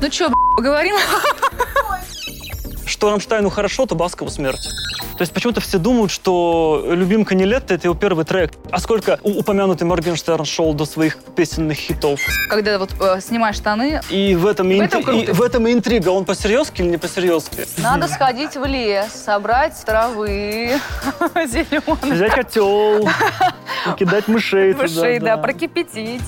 Ну что, поговорим? Что Рамштайну хорошо, то Баскову смерть. То есть почему-то все думают, что «Любимка не лето» — это его первый трек. А сколько у- упомянутый Моргенштерн шел до своих песенных хитов? Когда вот э, снимаешь штаны, И в этом, В этом интри- круто. и в этом и интрига. Он по-серьезки или не по-серьезки? надо сходить в лес, собрать травы зеленые, Взять котел, кидать мышей мышей, да, прокипятить.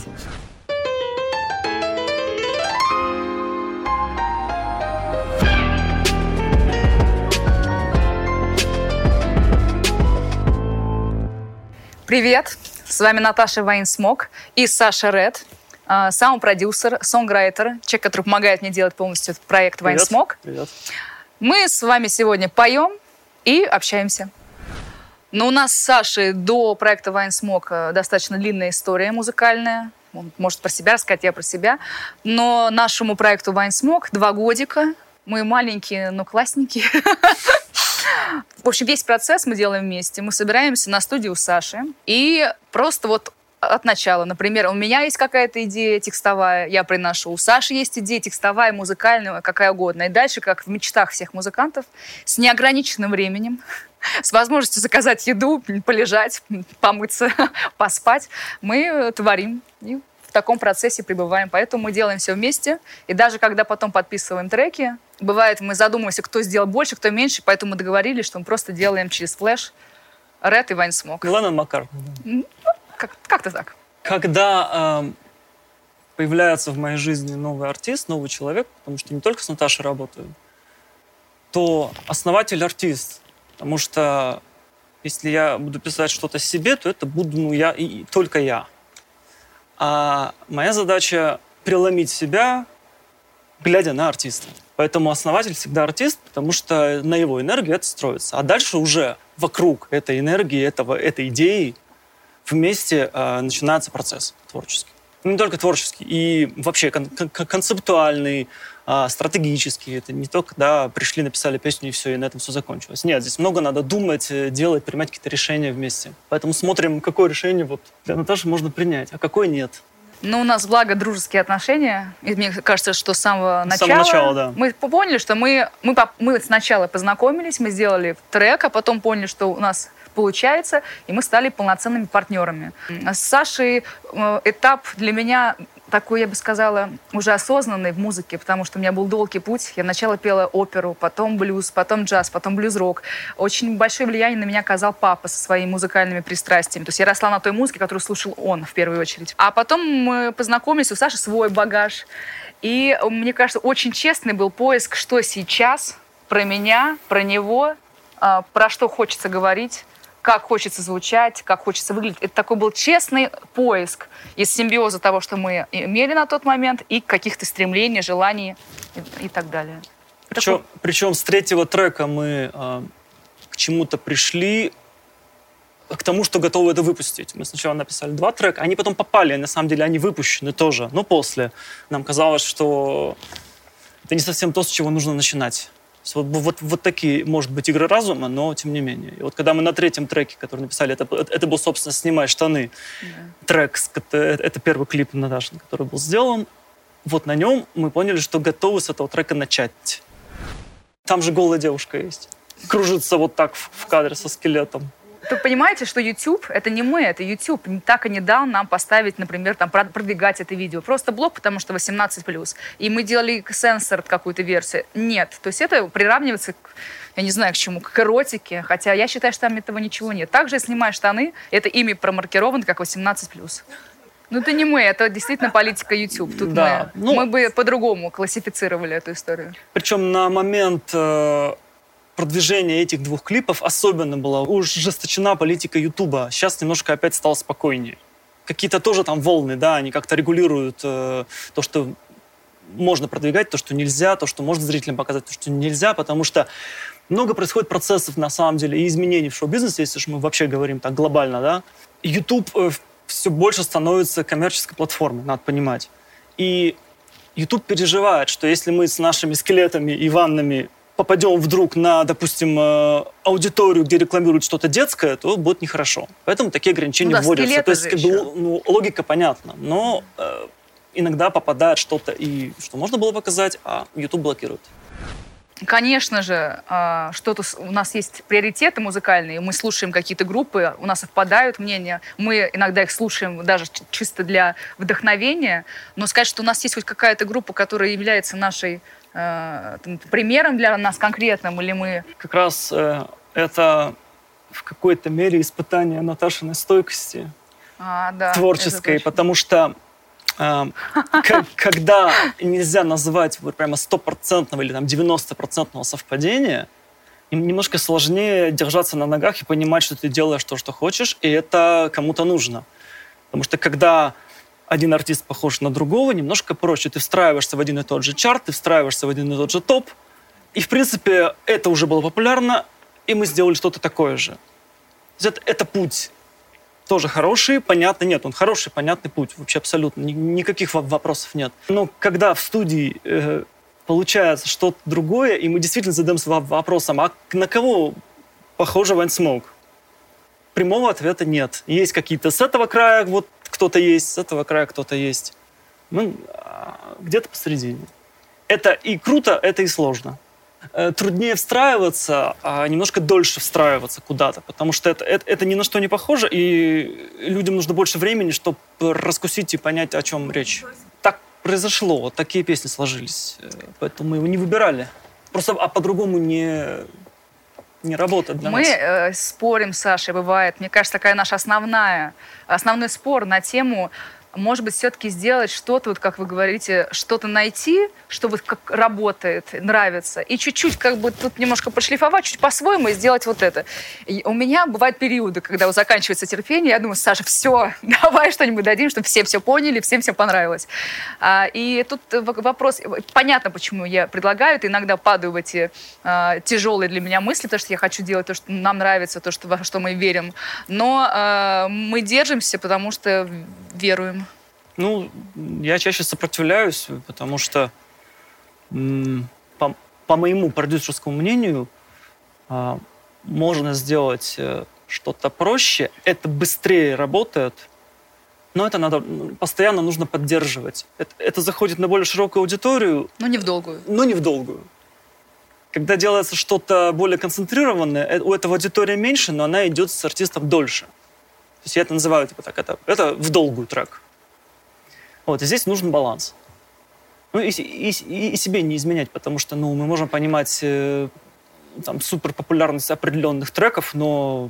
Привет, с вами Наташа Вайнсмок и Саша Ред, а, саунд-продюсер, сонграйтер, человек, который помогает мне делать полностью этот проект. Вайнсмок. Привет. Мы с вами сегодня поем и общаемся. Но у нас с Сашей до проекта Вайнсмок э, достаточно длинная история музыкальная. Он может про себя рассказать, я про себя. Но нашему проекту Вайнсмок два годика. Мы маленькие, но классненькие. В общем, весь процесс мы делаем вместе. Мы собираемся на студию у Саши. И просто вот от начала. Например, у меня есть какая-то идея текстовая, я приношу. У Саши есть идея текстовая, музыкальная, какая угодно. И дальше, как в мечтах всех музыкантов, с неограниченным временем, с возможностью заказать еду, полежать, помыться, поспать, мы творим. И таком процессе пребываем. Поэтому мы делаем все вместе. И даже когда потом подписываем треки, бывает, мы задумываемся, кто сделал больше, кто меньше, поэтому мы договорились, что мы просто делаем через флеш Ред и Вайн Смок. Главное, Макар. Как- Как-то так. Когда эм, появляется в моей жизни новый артист, новый человек, потому что не только с Наташей работаю, то основатель артист. Потому что если я буду писать что-то себе, то это буду ну, я и и только я. А моя задача преломить себя, глядя на артиста. Поэтому основатель всегда артист, потому что на его энергии это строится. А дальше уже вокруг этой энергии, этого, этой идеи вместе э, начинается процесс творческий. Не только творческий, и вообще кон- кон- концептуальный, а, стратегический. Это не только, да, пришли, написали песню, и все, и на этом все закончилось. Нет, здесь много надо думать, э, делать, принимать какие-то решения вместе. Поэтому смотрим, какое решение вот для Наташи можно принять, а какое нет. Ну, у нас, благо, дружеские отношения. И мне кажется, что с самого С начала... самого начала, да. Мы поняли, что мы, мы, мы сначала познакомились, мы сделали трек, а потом поняли, что у нас получается, и мы стали полноценными партнерами. С Сашей э, этап для меня такой, я бы сказала, уже осознанный в музыке, потому что у меня был долгий путь. Я сначала пела оперу, потом блюз, потом джаз, потом блюз-рок. Очень большое влияние на меня оказал папа со своими музыкальными пристрастиями. То есть я росла на той музыке, которую слушал он в первую очередь. А потом мы познакомились, у Саши свой багаж. И мне кажется, очень честный был поиск, что сейчас про меня, про него, а, про что хочется говорить, как хочется звучать, как хочется выглядеть. Это такой был честный поиск из симбиоза того, что мы имели на тот момент, и каких-то стремлений, желаний и, и так далее. Причем, причем с третьего трека мы э, к чему-то пришли, к тому, что готовы это выпустить. Мы сначала написали два трека, они потом попали, на самом деле они выпущены тоже, но после. Нам казалось, что это не совсем то, с чего нужно начинать. Вот, вот, вот такие, может быть, игры разума, но тем не менее. И вот когда мы на третьем треке, который написали, это, это был, собственно, «Снимай штаны», трек, с- это, это первый клип Наташин, который был сделан. Вот на нем мы поняли, что готовы с этого трека начать. Там же голая девушка есть. Кружится вот так в, в кадре со скелетом. Вы понимаете, что YouTube — это не мы, это YouTube. Так и не дал нам поставить, например, там, прод- продвигать это видео. Просто блок, потому что 18+. И мы делали сенсор какую-то версию. Нет. То есть это приравнивается, к, я не знаю, к чему, к эротике. Хотя я считаю, что там этого ничего нет. Также «Снимай штаны» — это ими промаркировано как 18+. Ну, это не мы, это действительно политика YouTube. Тут Да, мы, ну- мы бы по-другому классифицировали эту историю. Причем на момент э, продвижения этих двух клипов особенно была ужесточена политика Ютуба. Сейчас немножко опять стало спокойнее. Какие-то тоже там волны, да, они как-то регулируют э, то, что можно продвигать, то, что нельзя, то, что можно зрителям показать, то, что нельзя, потому что много происходит процессов, на самом деле, и изменений в шоу-бизнесе, если уж мы вообще говорим так глобально, да. YouTube все больше становится коммерческой платформой, надо понимать. И YouTube переживает, что если мы с нашими скелетами и ваннами попадем вдруг на, допустим, э, аудиторию, где рекламируют что-то детское, то будет нехорошо. Поэтому такие ограничения Ну да, вводятся. То есть как бы, ну, логика понятна. Но э, иногда попадает что-то, и что можно было показать, а YouTube блокирует. Конечно же, а, что-то у нас есть приоритеты музыкальные, мы слушаем какие-то группы, у нас совпадают мнения, мы иногда их слушаем даже чисто для вдохновения, но сказать, что у нас есть хоть какая-то группа, которая является нашей примером для нас конкретным, или мы... Как раз э, это в какой-то мере испытание Наташиной стойкости а, да, творческой, потому что когда нельзя назвать вот прямо стопроцентного или там 90-процентного совпадения, немножко сложнее держаться на ногах и понимать, что ты делаешь то, что хочешь, и это кому-то нужно. Потому что когда один артист похож на другого, немножко проще. Ты встраиваешься в один и тот же чарт, ты встраиваешься в один и тот же топ. И, в принципе, это уже было популярно, и мы сделали что-то такое же. Это, это путь тоже хороший, понятный. Нет, он хороший, понятный путь. Вообще абсолютно. Никаких вопросов нет. Но когда в студии э, получается что-то другое, и мы действительно задаемся вопросом, а на кого похоже Вайн Смоук? Прямого ответа нет. Есть какие-то с этого края вот кто-то есть, с этого края кто-то есть. Ну, а где-то посередине. Это и круто, это и сложно. Э, труднее встраиваться, а немножко дольше встраиваться куда-то, потому что это, это, это ни на что не похоже, и людям нужно больше времени, чтобы раскусить и понять, о чем речь. Так произошло, вот такие песни сложились, э, поэтому мы его не выбирали. Просто а по-другому не, не работает для Мы нас. э, спорим, Саша, бывает. Мне кажется, такая наша основная, основной спор на тему может быть, все-таки сделать что-то, вот как вы говорите, что-то найти, что вот как работает, нравится, и чуть-чуть как бы тут немножко пошлифовать, чуть по-своему и сделать вот это. И у меня бывают периоды, когда вот заканчивается терпение, я думаю, Саша, все, давай что-нибудь дадим, чтобы все все поняли, всем все понравилось. А, и тут вопрос, понятно, почему я предлагаю, это иногда падаю в эти а, тяжелые для меня мысли, потому что я хочу делать то, что нам нравится, то, что, во что мы верим, но а, мы держимся, потому что веруем. Ну, я чаще сопротивляюсь, потому что, по, по моему продюсерскому мнению, а, можно сделать э, что-то проще, это быстрее работает, но это надо постоянно нужно поддерживать. Это, это заходит на более широкую аудиторию. Но не в долгую. Но не в долгую. Когда делается что-то более концентрированное, э, у этого аудитория меньше, но она идет с артистом дольше. То есть я это называю типа так, это, это в долгую трек. Вот, и здесь нужен баланс. Ну и, и, и, себе не изменять, потому что ну, мы можем понимать э, там, супер популярность определенных треков, но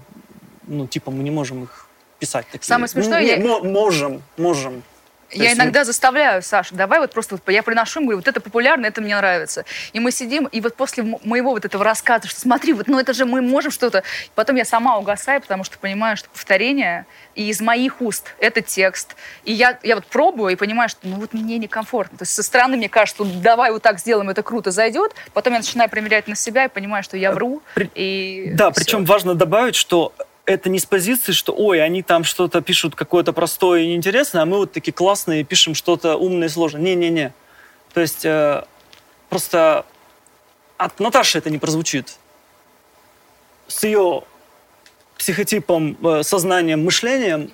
ну, типа мы не можем их писать такие. Самое смешное, ну, я... можем, можем. То я иногда мы... заставляю, Саша, давай вот просто, вот, я приношу, говорю, вот это популярно, это мне нравится. И мы сидим, и вот после моего вот этого рассказа, что смотри, вот, ну это же мы можем что-то. Потом я сама угасаю, потому что понимаю, что повторение, и из моих уст это текст. И я, я вот пробую и понимаю, что ну вот мне некомфортно. То есть со стороны мне кажется, что давай вот так сделаем, это круто зайдет. Потом я начинаю примерять на себя и понимаю, что я вру. При... И да, все. причем важно добавить, что это не с позиции, что, ой, они там что-то пишут какое-то простое и неинтересное, а мы вот такие классные пишем что-то умное и сложное. Не-не-не. То есть э, просто от Наташи это не прозвучит. С ее психотипом, э, сознанием, мышлением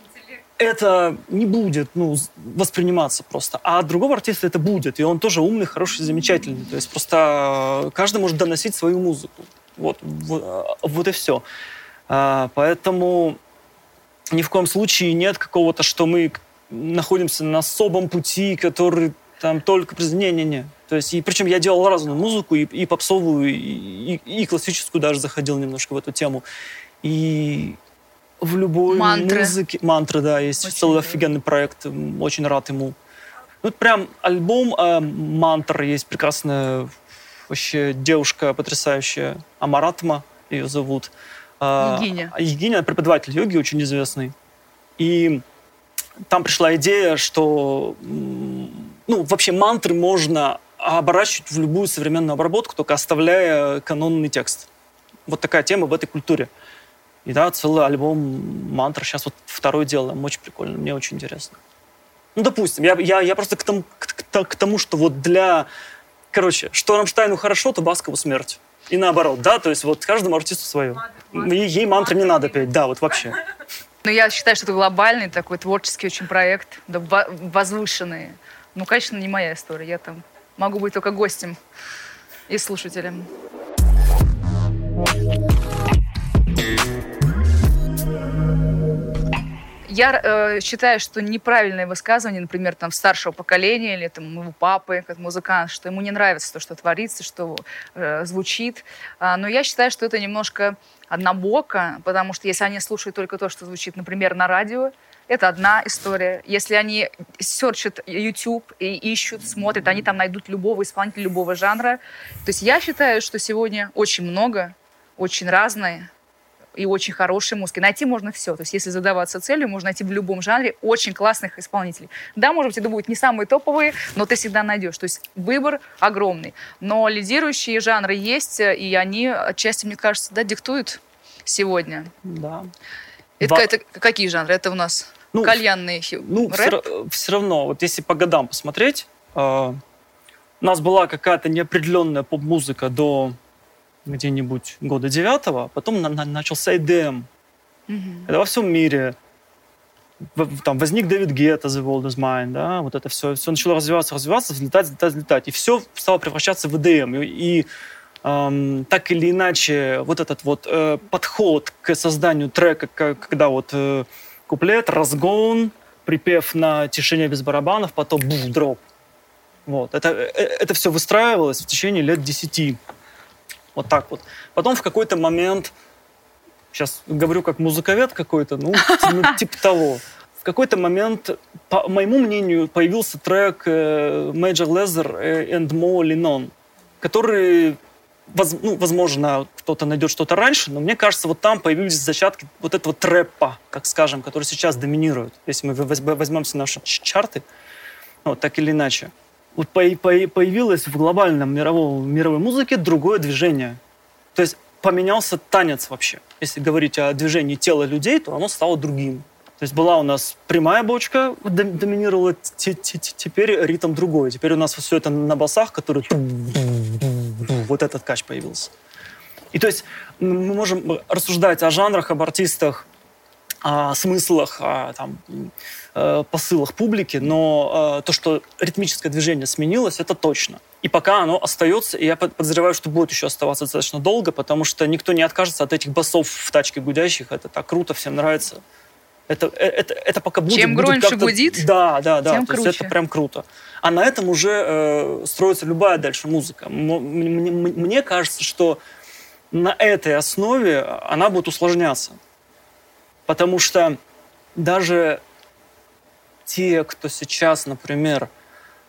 это не будет ну, восприниматься просто. А от другого артиста это будет. И он тоже умный, хороший, замечательный. То есть просто каждый может доносить свою музыку. Вот, вот, вот и все. А, поэтому ни в коем случае нет какого-то, что мы находимся на особом пути, который там только... Не-не-не. То есть, и причем я делал разную музыку, и, и попсовую, и, и, и классическую даже заходил немножко в эту тему. И в любой мантры. музыке... Мантры, да, есть очень целый офигенный проект, очень рад ему. Ну, прям альбом э, мантр, есть прекрасная вообще девушка потрясающая, Амаратма ее зовут. А, Евгения. Евгения, преподаватель йоги, очень известный. И там пришла идея, что ну, вообще мантры можно оборачивать в любую современную обработку, только оставляя канонный текст. Вот такая тема в этой культуре. И да, целый альбом мантр. Сейчас вот второй делаем. Очень прикольно. Мне очень интересно. Ну, допустим, я, я, я просто к тому, к, к тому, что вот для... Короче, что Рамштайну хорошо, то Баскову смерть. И наоборот, да, то есть вот каждому артисту свое. Ей мантры не надо петь, да, вот вообще. Ну, я считаю, что это глобальный такой творческий очень проект, да, возвышенный. Ну, конечно, не моя история. Я там могу быть только гостем и слушателем. Я э, считаю, что неправильное высказывание, например, там, старшего поколения или там, моего папы, как музыкант, что ему не нравится то, что творится, что э, звучит. А, но я считаю, что это немножко однобоко, потому что если они слушают только то, что звучит, например, на радио, это одна история. Если они серчат YouTube и ищут, смотрят, они там найдут любого исполнителя, любого жанра. То есть я считаю, что сегодня очень много, очень разные и очень хорошей музыки. Найти можно все. То есть если задаваться целью, можно найти в любом жанре очень классных исполнителей. Да, может быть, это будут не самые топовые, но ты всегда найдешь. То есть выбор огромный. Но лидирующие жанры есть, и они отчасти, мне кажется, да, диктуют сегодня. Да. Это, это какие жанры? Это у нас ну, кальянный ну, рэп? Все, все равно, вот если по годам посмотреть, э, у нас была какая-то неопределенная поп-музыка до где-нибудь года девятого, потом на, на, начался EDM. Угу. Это во всем мире. В, там возник Дэвид Гетта, The World is Mine, да, вот это все, все начало развиваться, развиваться, взлетать, взлетать, взлетать. И все стало превращаться в EDM. И, и эм, так или иначе, вот этот вот э, подход к созданию трека, когда вот э, куплет, разгон, припев на тишине без барабанов, потом бух, дроп. Вот. Это, э, это все выстраивалось в течение лет десяти. Вот так вот. Потом в какой-то момент, сейчас говорю как музыковед какой-то, ну, ну типа того. В какой-то момент, по моему мнению, появился трек э, Major Lazer and Mo Lennon, который воз, ну, возможно, кто-то найдет что-то раньше, но мне кажется, вот там появились зачатки вот этого трэпа, как скажем, который сейчас доминирует. Если мы возьмемся наши чарты, вот так или иначе вот появилось в глобальном мировом, мировой музыке другое движение. То есть поменялся танец вообще. Если говорить о движении тела людей, то оно стало другим. То есть была у нас прямая бочка, доминировала, теперь ритм другой. Теперь у нас все это на басах, который вот этот кач появился. И то есть мы можем рассуждать о жанрах, об артистах, о смыслах, о там, э, посылах публики, но э, то, что ритмическое движение сменилось, это точно. И пока оно остается, и я подозреваю, что будет еще оставаться достаточно долго, потому что никто не откажется от этих басов в тачке гудящих. Это так круто, всем нравится. Это, э, это, это пока будет. Чем будет громче гудит, да, да, да, тем то круче. есть это прям круто. А на этом уже э, строится любая дальше музыка. Мне, мне, мне кажется, что на этой основе она будет усложняться. Потому что даже те, кто сейчас, например,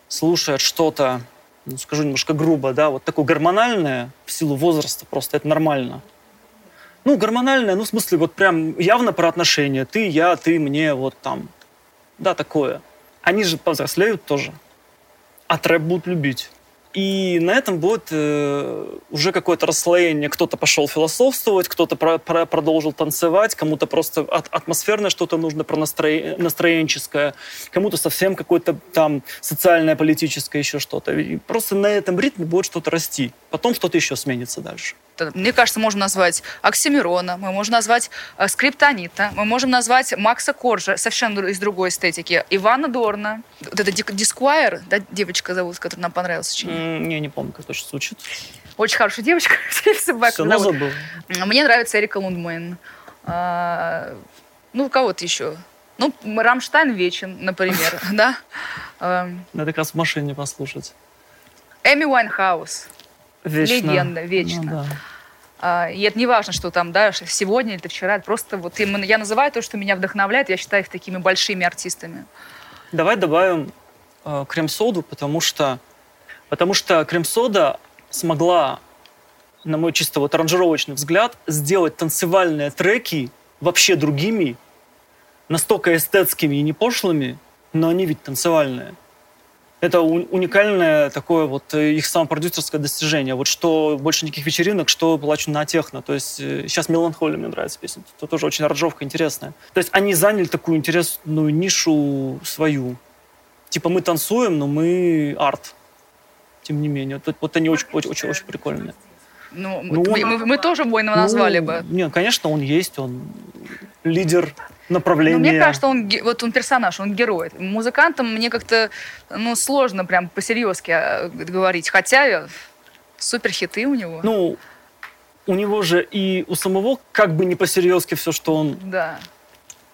слушает что-то, ну, скажу немножко грубо, да, вот такое гормональное в силу возраста, просто это нормально. Ну, гормональное, ну, в смысле, вот прям явно про отношения. Ты, я, ты, мне, вот там. Да, такое. Они же повзрослеют тоже. А трэп будут любить. И на этом будет э, уже какое-то расслоение. Кто-то пошел философствовать, кто-то про, про, продолжил танцевать, кому-то просто от, атмосферное что-то нужно, про настроение, настроенческое, кому-то совсем какое-то там социальное, политическое, еще что-то. Просто на этом ритме будет что-то расти. Потом что-то еще сменится дальше мне кажется, можно назвать Оксимирона, мы можем назвать э, Скриптонита, мы можем назвать Макса Коржа, совершенно из другой эстетики, Ивана Дорна, вот это Дискуайр, да, девочка зовут, которая нам понравилась очень. Mm, не, не помню, как точно звучит. Очень хорошая девочка. Все, но забыл. Мне нравится Эрика Лундмоен. А, ну, кого-то еще. Ну, Рамштайн вечен, например, да? Надо как раз в машине послушать. Эми Уайнхаус. Вечно. Легенда, вечно. Ну, да. А, и это не важно, что там, да, сегодня или вчера. Это просто вот я называю то, что меня вдохновляет, я считаю их такими большими артистами. Давай добавим э, крем-соду, потому что, потому что крем-сода смогла, на мой чисто вот аранжировочный взгляд, сделать танцевальные треки вообще другими, настолько эстетскими и не пошлыми, но они ведь танцевальные это уникальное такое вот э, их самопродюсерское достижение. Вот что больше никаких вечеринок, что плачу на техно. То есть э, сейчас «Меланхолия» мне нравится песня. Это тоже очень аранжировка интересная. То есть они заняли такую интересную нишу свою. Типа мы танцуем, но мы арт. Тем не менее. Вот, вот они очень, очень, очень, очень прикольные. Ну, ну мы, он, мы, мы тоже Бойного ну, назвали бы. Нет, конечно, он есть, он лидер направления. Ну, мне кажется, он, вот он персонаж, он герой. Музыкантам мне как-то, ну, сложно прям по-серьезки а, говорить. Хотя супер хиты у него. Ну, у него же и у самого как бы не по-серьезки все, что он... да.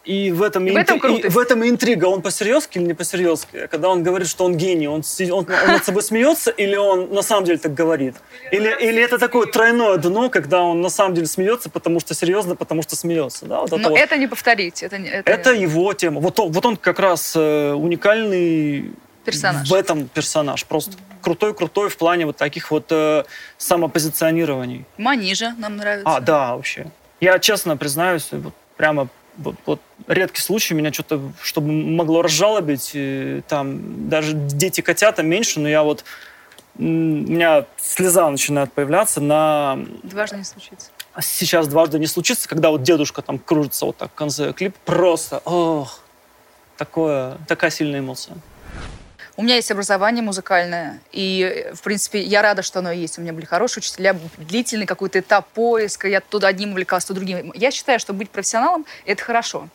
И в этом, И в этом интри- и в этом и интрига. Он по-серьезки или не по-серьезки? Когда он говорит, что он гений, он, он, он над собой смеется или он на самом деле так говорит? Или, или это такое тройное дно, когда он на самом деле смеется, потому что серьезно, потому что смеется? Да? Вот это Но вот. это не повторить. Это, это, Это его тема. Вот он, вот он как раз э, уникальный Персонаж. в этом персонаж. Просто крутой-крутой в плане вот таких вот э, самопозиционирований. Манижа нам нравится. А, да, вообще. Я честно признаюсь, вот прямо вот, вот редкий случай меня что-то, чтобы могло разжалобить, э, там даже дети котята меньше, но я вот у меня слеза начинает появляться на Дважды не случится. сейчас дважды не случится, когда вот дедушка там кружится вот так в конце клип, просто, ох, такое, такая сильная эмоция. У меня есть образование музыкальное, и, в принципе, я рада, что оно есть. У меня были хорошие учителя, длительный какой-то этап поиска, я то одним увлекалась, то другим. Я считаю, что быть профессионалом – это хорошо.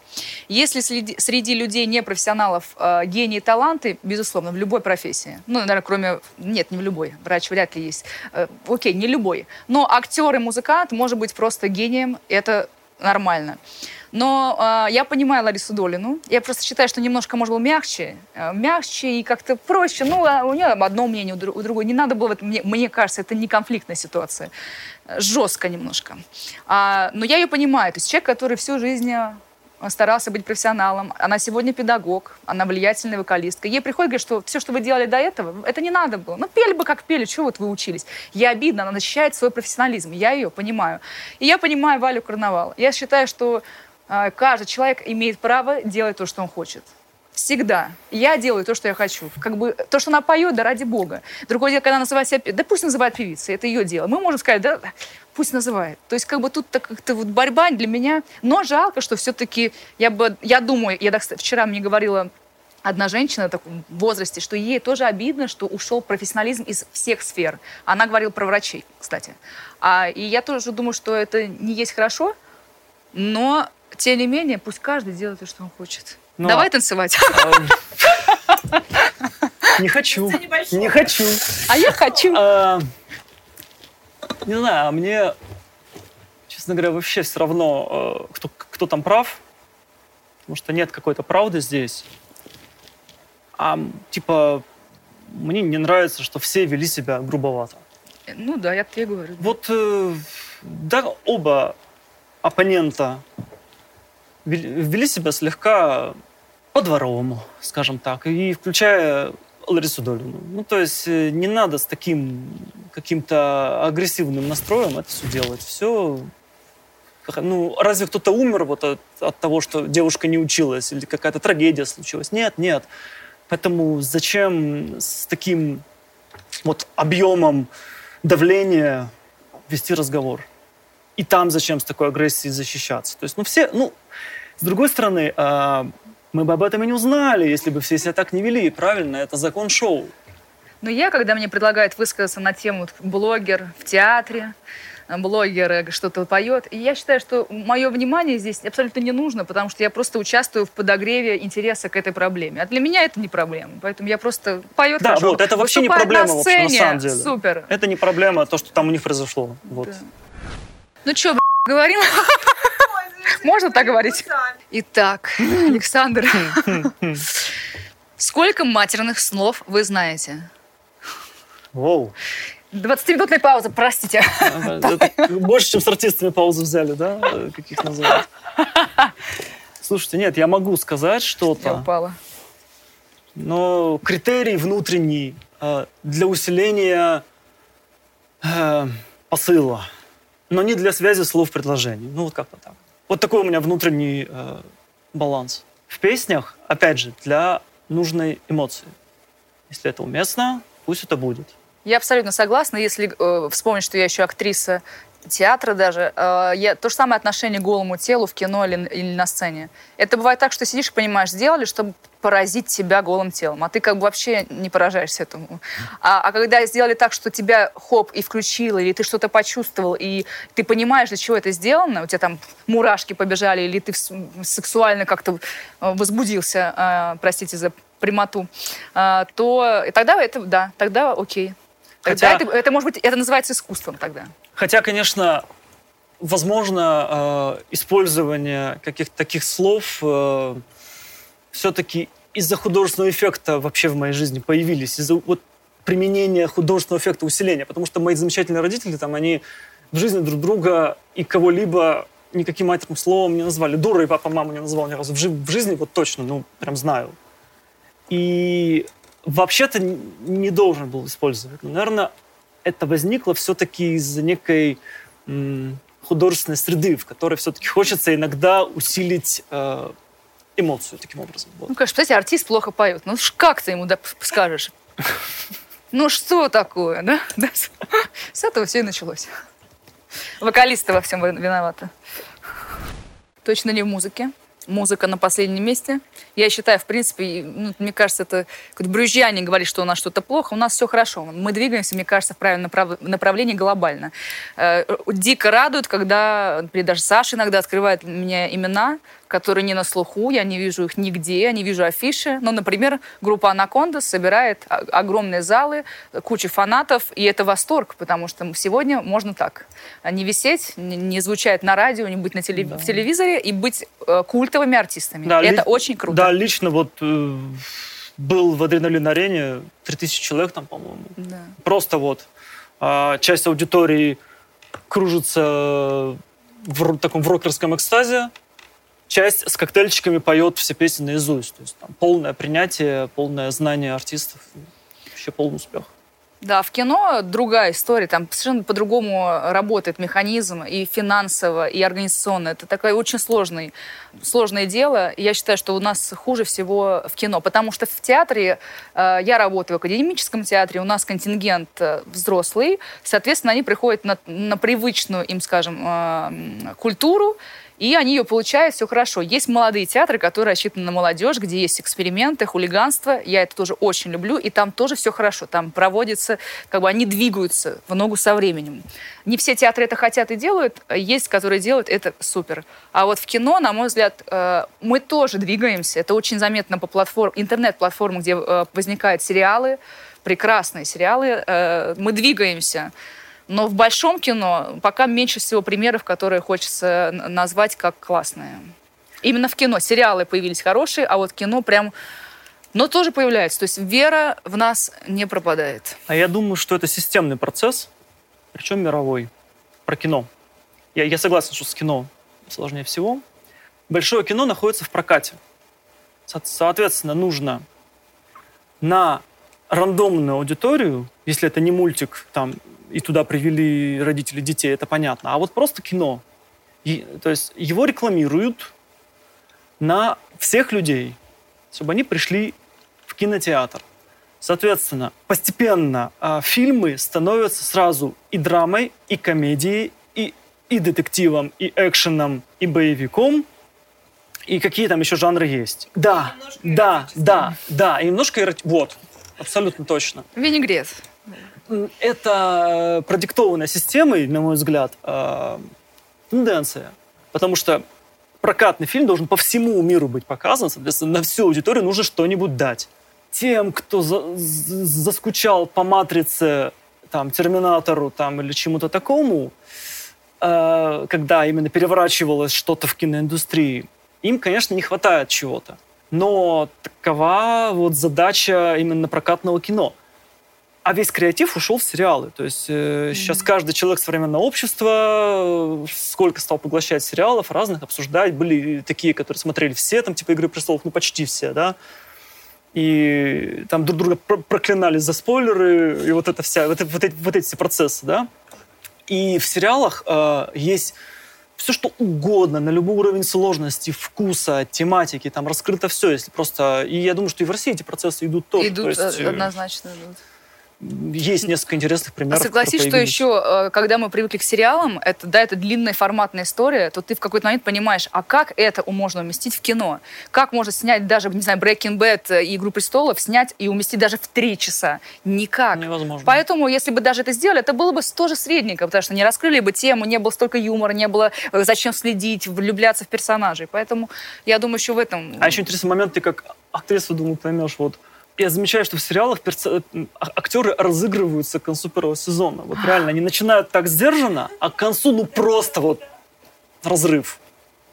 Если среди, людей непрофессионалов э, гении и таланты, безусловно, в любой профессии, ну, наверное, кроме, нет, не в любой, врач вряд ли есть, Э, окей, не любой, но актер и музыкант может быть просто гением, это нормально. Но э, я понимаю Ларису Долину. Я просто считаю, что немножко, может, был мягче. э, мягче и как-то проще. Ну, а у нее одно мнение, у, дру- у другой. Не надо было... в этом- Мне, мне кажется, это не конфликтная ситуация. Э, Жестко немножко. А, но я ее понимаю. То есть человек, который всю жизнь э, старался быть профессионалом. Она сегодня педагог, она влиятельная вокалистка. Ей приходит, говорит, что все, что вы делали до этого, это не надо было. Ну, пели бы, как пели, чего вот вы учились. Ей обидно, она защищает свой профессионализм. Я ее понимаю. И я понимаю Валю Карнавал. Я считаю, что каждый человек имеет право делать то, что он хочет. Всегда. Я делаю то, что я хочу. Как бы то, что она поет, да ради бога. Другое дело, когда она называет себя... Да пусть называет певицей, это ее дело. Мы можем сказать, да, пусть называет. То есть как бы тут как-то вот борьба для меня. Но жалко, что все-таки я бы... Я думаю, я так, вчера мне говорила одна женщина в таком возрасте, что ей тоже обидно, что ушел профессионализм из всех сфер. Она говорила про врачей, кстати. А, и я тоже думаю, что это не есть хорошо, но тем не менее, пусть каждый делает то, что он хочет. Ну, Давай а- танцевать. А, Не хочу, не хочу. А я хочу. А, Не знаю, а мне, честно говоря, вообще все равно, э, кто, кто там прав, потому что нет какой-то правды здесь. А типа мне не нравится, что все вели себя грубовато. Ну да, я тебе говорю. Вот э, да, оба оппонента вели себя слегка по-дворовому, скажем так, и включая Ларису Долину. Ну, то есть э, не надо с таким каким-то агрессивным настроем это все делать. Все ну, разве кто-то умер вот от, от того, что девушка не училась, или какая-то трагедия случилась? Нет, нет. Поэтому зачем с таким вот объемом давления вести разговор? И там зачем с такой агрессией защищаться? То есть, ну, все, ну, с другой стороны, а, мы бы об этом и не узнали, если бы все себя так не вели. Правильно, это закон шоу. Но я, когда мне предлагают высказаться на тему блогер в театре, блогер э, что-то поет, и я считаю, что мое внимание здесь абсолютно не нужно, потому что я просто участвую в подогреве интереса к этой проблеме. А для меня это не проблема. Поэтому я просто поет Да, хорошо, вот, это вообще не выступает проблема на вообще, на сцене, самом деле. Супер. Это не проблема, то, что там у них произошло. Вот. Да. Ну что, говорим? Можно так говорить? Итак, Александр, сколько матерных слов вы знаете? Воу. 20-минутная пауза, простите. Больше, чем с артистами паузу взяли, да? Каких называют. Слушайте, нет, я могу сказать Я что-то, упала. но критерий внутренний э, для усиления э, посыла, но не для связи слов предложений. Ну, вот как-то так. Вот такой у меня внутренний э, баланс. В песнях, опять же, для нужной эмоции. Если это уместно, пусть это будет. Я абсолютно согласна. Если э, вспомнить, что я еще актриса театра даже, э, я, то же самое отношение к голому телу в кино или, или на сцене. Это бывает так, что сидишь и понимаешь, сделали, чтобы поразить тебя голым телом, а ты как бы вообще не поражаешься этому. А, а когда сделали так, что тебя хоп и включило, или ты что-то почувствовал, и ты понимаешь, для чего это сделано, у тебя там мурашки побежали, или ты сексуально как-то э, возбудился, э, простите за прямоту, э, то тогда это, да, тогда окей. Тогда Хотя... это, это, может быть, это называется искусством тогда. Хотя, конечно, возможно, э, использование каких-то таких слов э, все-таки из-за художественного эффекта вообще в моей жизни появились, из-за вот применения художественного эффекта усиления, потому что мои замечательные родители, там, они в жизни друг друга и кого-либо никаким матерным словом не назвали. Дура и папа маму не назвал ни разу. В, жи- в жизни вот точно, ну, прям знаю. И вообще-то не должен был использовать. Но, наверное, это возникло все-таки из некой художественной среды, в которой все-таки хочется иногда усилить э, эмоцию таким образом. Вот. Ну, конечно, кстати, артист плохо поет. Ну, как ты ему да, скажешь? Ну, что такое, да? С этого все и началось. Вокалисты во всем виноваты. Точно не в музыке музыка на последнем месте. Я считаю, в принципе, ну, мне кажется, это как брюзжане говорит, что у нас что-то плохо, у нас все хорошо. Мы двигаемся, мне кажется, в правильном направлении глобально. Э, дико радует, когда, например, даже Саша иногда открывает мне имена, которые не на слуху, я не вижу их нигде, я не вижу афиши. Но, например, группа «Анаконда» собирает огромные залы, кучу фанатов, и это восторг, потому что сегодня можно так. Не висеть, не звучать на радио, не быть на телев... да. в телевизоре и быть э, культовыми артистами. Да, это ли... очень круто. Да, лично вот э, был в «Адреналин-арене», 3000 человек там, по-моему. Да. Просто вот э, часть аудитории кружится в таком в рокерском экстазе, часть с коктейльчиками поет все песни наизусть. То есть там полное принятие, полное знание артистов, вообще полный успех. Да, в кино другая история, там совершенно по-другому работает механизм и финансово, и организационно. Это такое очень сложный, сложное дело. Я считаю, что у нас хуже всего в кино, потому что в театре, э, я работаю в академическом театре, у нас контингент э, взрослый, соответственно, они приходят на, на привычную им, скажем, э, культуру, и они ее получают, все хорошо. Есть молодые театры, которые рассчитаны на молодежь, где есть эксперименты, хулиганство. Я это тоже очень люблю, и там тоже все хорошо. Там проводится, как бы они двигаются в ногу со временем. Не все театры это хотят и делают, есть, которые делают это супер. А вот в кино, на мой взгляд, э, мы тоже двигаемся. Это очень заметно по платформ, интернет-платформам, где э, возникают сериалы, прекрасные сериалы. Э, мы двигаемся. Но в большом кино пока меньше всего примеров, которые хочется назвать как классные. Именно в кино. Сериалы появились хорошие, а вот кино прям... Но тоже появляется. То есть вера в нас не пропадает. А я думаю, что это системный процесс, причем мировой. Про кино. Я, я согласен, что с кино сложнее всего. Большое кино находится в прокате. Соответственно, нужно на рандомную аудиторию, если это не мультик там и туда привели родители детей, это понятно. А вот просто кино. И, то есть его рекламируют на всех людей, чтобы они пришли в кинотеатр. Соответственно, постепенно э, фильмы становятся сразу и драмой, и комедией, и, и детективом, и экшеном, и боевиком, и какие там еще жанры есть. Да, да, да, да, и немножко. Вот, абсолютно точно. Винегрет это продиктовано системой, на мой взгляд, э, тенденция. Потому что прокатный фильм должен по всему миру быть показан, соответственно, на всю аудиторию нужно что-нибудь дать. Тем, кто за, заскучал по «Матрице», там, «Терминатору» там, или чему-то такому, э, когда именно переворачивалось что-то в киноиндустрии, им, конечно, не хватает чего-то. Но такова вот задача именно прокатного кино – а весь креатив ушел в сериалы. То есть э, mm-hmm. сейчас каждый человек современного общества, э, сколько стал поглощать сериалов разных, обсуждать. Были такие, которые смотрели все, там, типа «Игры престолов», ну, почти все, да. И там друг друга проклинали за спойлеры, и вот это вся, вот, вот, эти, вот эти все процессы, да. И в сериалах э, есть все что угодно, на любой уровень сложности, вкуса, тематики, там раскрыто все, если просто... И я думаю, что и в России эти процессы идут тоже. Идут, есть, э, однозначно идут. Есть несколько интересных примеров. Согласись, что еще, э, когда мы привыкли к сериалам, это, да, это длинная форматная история, то ты в какой-то момент понимаешь, а как это можно уместить в кино? Как можно снять даже, не знаю, Breaking Bad и Игру престолов, снять и уместить даже в три часа? Никак. Невозможно. Поэтому, если бы даже это сделали, это было бы тоже средненько, потому что не раскрыли бы тему, не было столько юмора, не было э, зачем следить, влюбляться в персонажей. Поэтому я думаю, еще в этом... А еще интересный момент, ты как актриса, думаю, поймешь, вот я замечаю, что в сериалах перцо... А, актеры разыгрываются к концу первого сезона. Вот реально, они начинают так сдержанно, а к концу, ну, просто вот разрыв.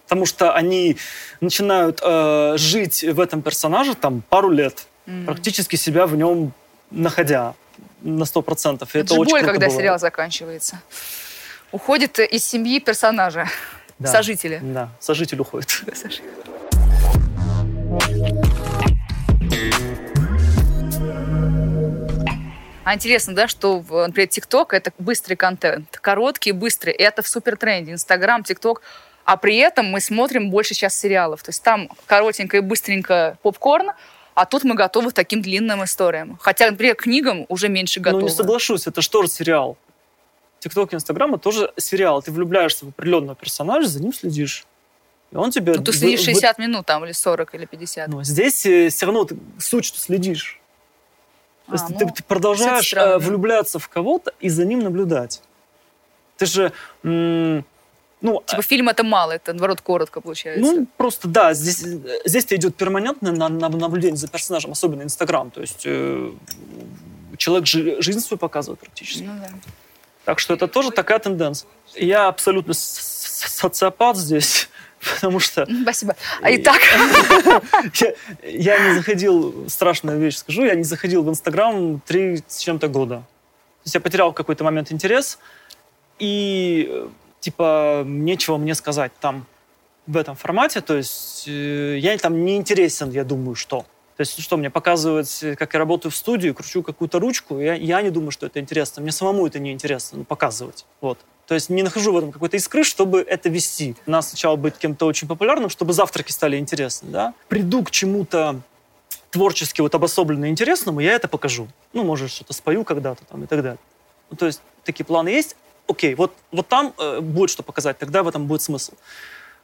Потому что они начинают э, жить в этом персонаже там пару лет, mm. практически себя в нем находя на сто процентов. Это, это очень боль, когда бывает. сериал заканчивается. Уходит из семьи персонажа, да. сожителя. Да, сожитель уходит. Сожитель. А интересно, да, что, например, ТикТок — это быстрый контент, короткий, быстрый, это в супер тренде. Инстаграм, ТикТок а при этом мы смотрим больше сейчас сериалов. То есть там коротенько и быстренько попкорн, а тут мы готовы к таким длинным историям. Хотя, например, книгам уже меньше готовы. Ну, не соглашусь, это же сериал? ТикТок и Инстаграм — это тоже сериал. Ты влюбляешься в определенного персонажа, за ним следишь. И он тебе... Ну, ты следишь 60 вы... минут там, или 40, или 50. Ну, здесь э, все равно ты суть, что следишь. То есть а, ты, ну, ты продолжаешь э, влюбляться в кого-то и за ним наблюдать. Ты же... М- ну, типа фильм это мало, это наоборот коротко получается. Ну, просто да, здесь, здесь-то идет перманентное на, на, наблюдение за персонажем, особенно Инстаграм. То есть э, человек жи, жизнь свою показывает практически. Ну, да. Так что это тоже такая тенденция. Я абсолютно социопат здесь. Потому что... Спасибо. А и так? Я не заходил, страшную вещь скажу, я не заходил в Инстаграм три с чем-то года. То есть я потерял в какой-то момент интерес, и типа нечего мне сказать там в этом формате, то есть э, я там не интересен, я думаю, что. То есть что, мне показывать, как я работаю в студии, кручу какую-то ручку, я, я не думаю, что это интересно. Мне самому это не интересно, ну, показывать. Вот. То есть не нахожу в этом какой-то искры, чтобы это вести. Надо сначала быть кем-то очень популярным, чтобы завтраки стали интересны. Да? Приду к чему-то творчески вот обособленно интересному, я это покажу. Ну, может, что-то спою когда-то там и так далее. Ну, то есть такие планы есть. Окей, вот, вот там э, будет что показать, тогда в этом будет смысл.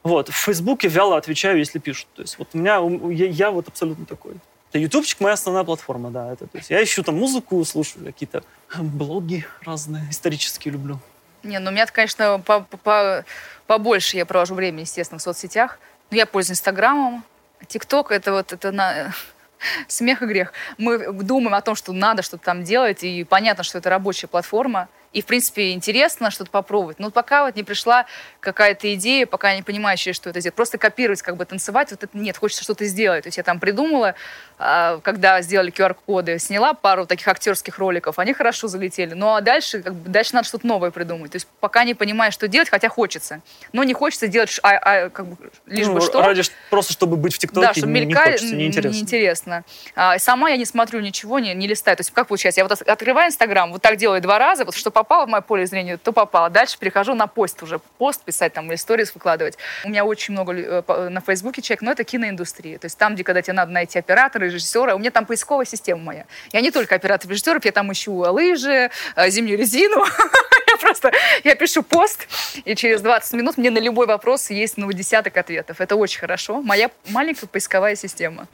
Вот, в Фейсбуке вяло отвечаю, если пишут. То есть вот у меня, я, я вот абсолютно такой. Это ютубчик моя основная платформа, да. Это, то есть я ищу там музыку, слушаю какие-то блоги разные, исторические люблю. Не, ну у меня, конечно, по -по побольше я провожу время, естественно, в соцсетях. Но я пользуюсь Инстаграмом. ТикТок — это вот это на... смех и грех. Мы думаем о том, что надо что-то там делать, и понятно, что это рабочая платформа. И, в принципе, интересно что-то попробовать. Но пока вот не пришла какая-то идея, пока не понимаю что это сделать. Просто копировать, как бы танцевать, вот это нет, хочется что-то сделать. То есть я там придумала, а, когда сделали QR-коды, сняла пару таких актерских роликов, они хорошо залетели. Ну а дальше, как бы, дальше надо что-то новое придумать. То есть пока не понимаю, что делать, хотя хочется. Но не хочется делать а, а, как бы, лишь ну, бы что. Ради, просто чтобы быть в ТикТоке да, чтобы не, мелькать, не хочется, неинтересно. неинтересно. А, сама я не смотрю ничего, не, не листаю. То есть как получается? Я вот открываю Инстаграм, вот так делаю два раза, вот что попало в мое поле зрения, то попало. Дальше перехожу на пост уже. Пост писать там или сторис выкладывать. У меня очень много э, на Фейсбуке человек, но это киноиндустрия. То есть там, где когда тебе надо найти оператора, режиссера, у меня там поисковая система моя. Я не только оператор режиссеров, я там ищу лыжи, э, зимнюю резину. я просто, я пишу пост, и через 20 минут мне на любой вопрос есть ну, десяток ответов. Это очень хорошо. Моя маленькая поисковая система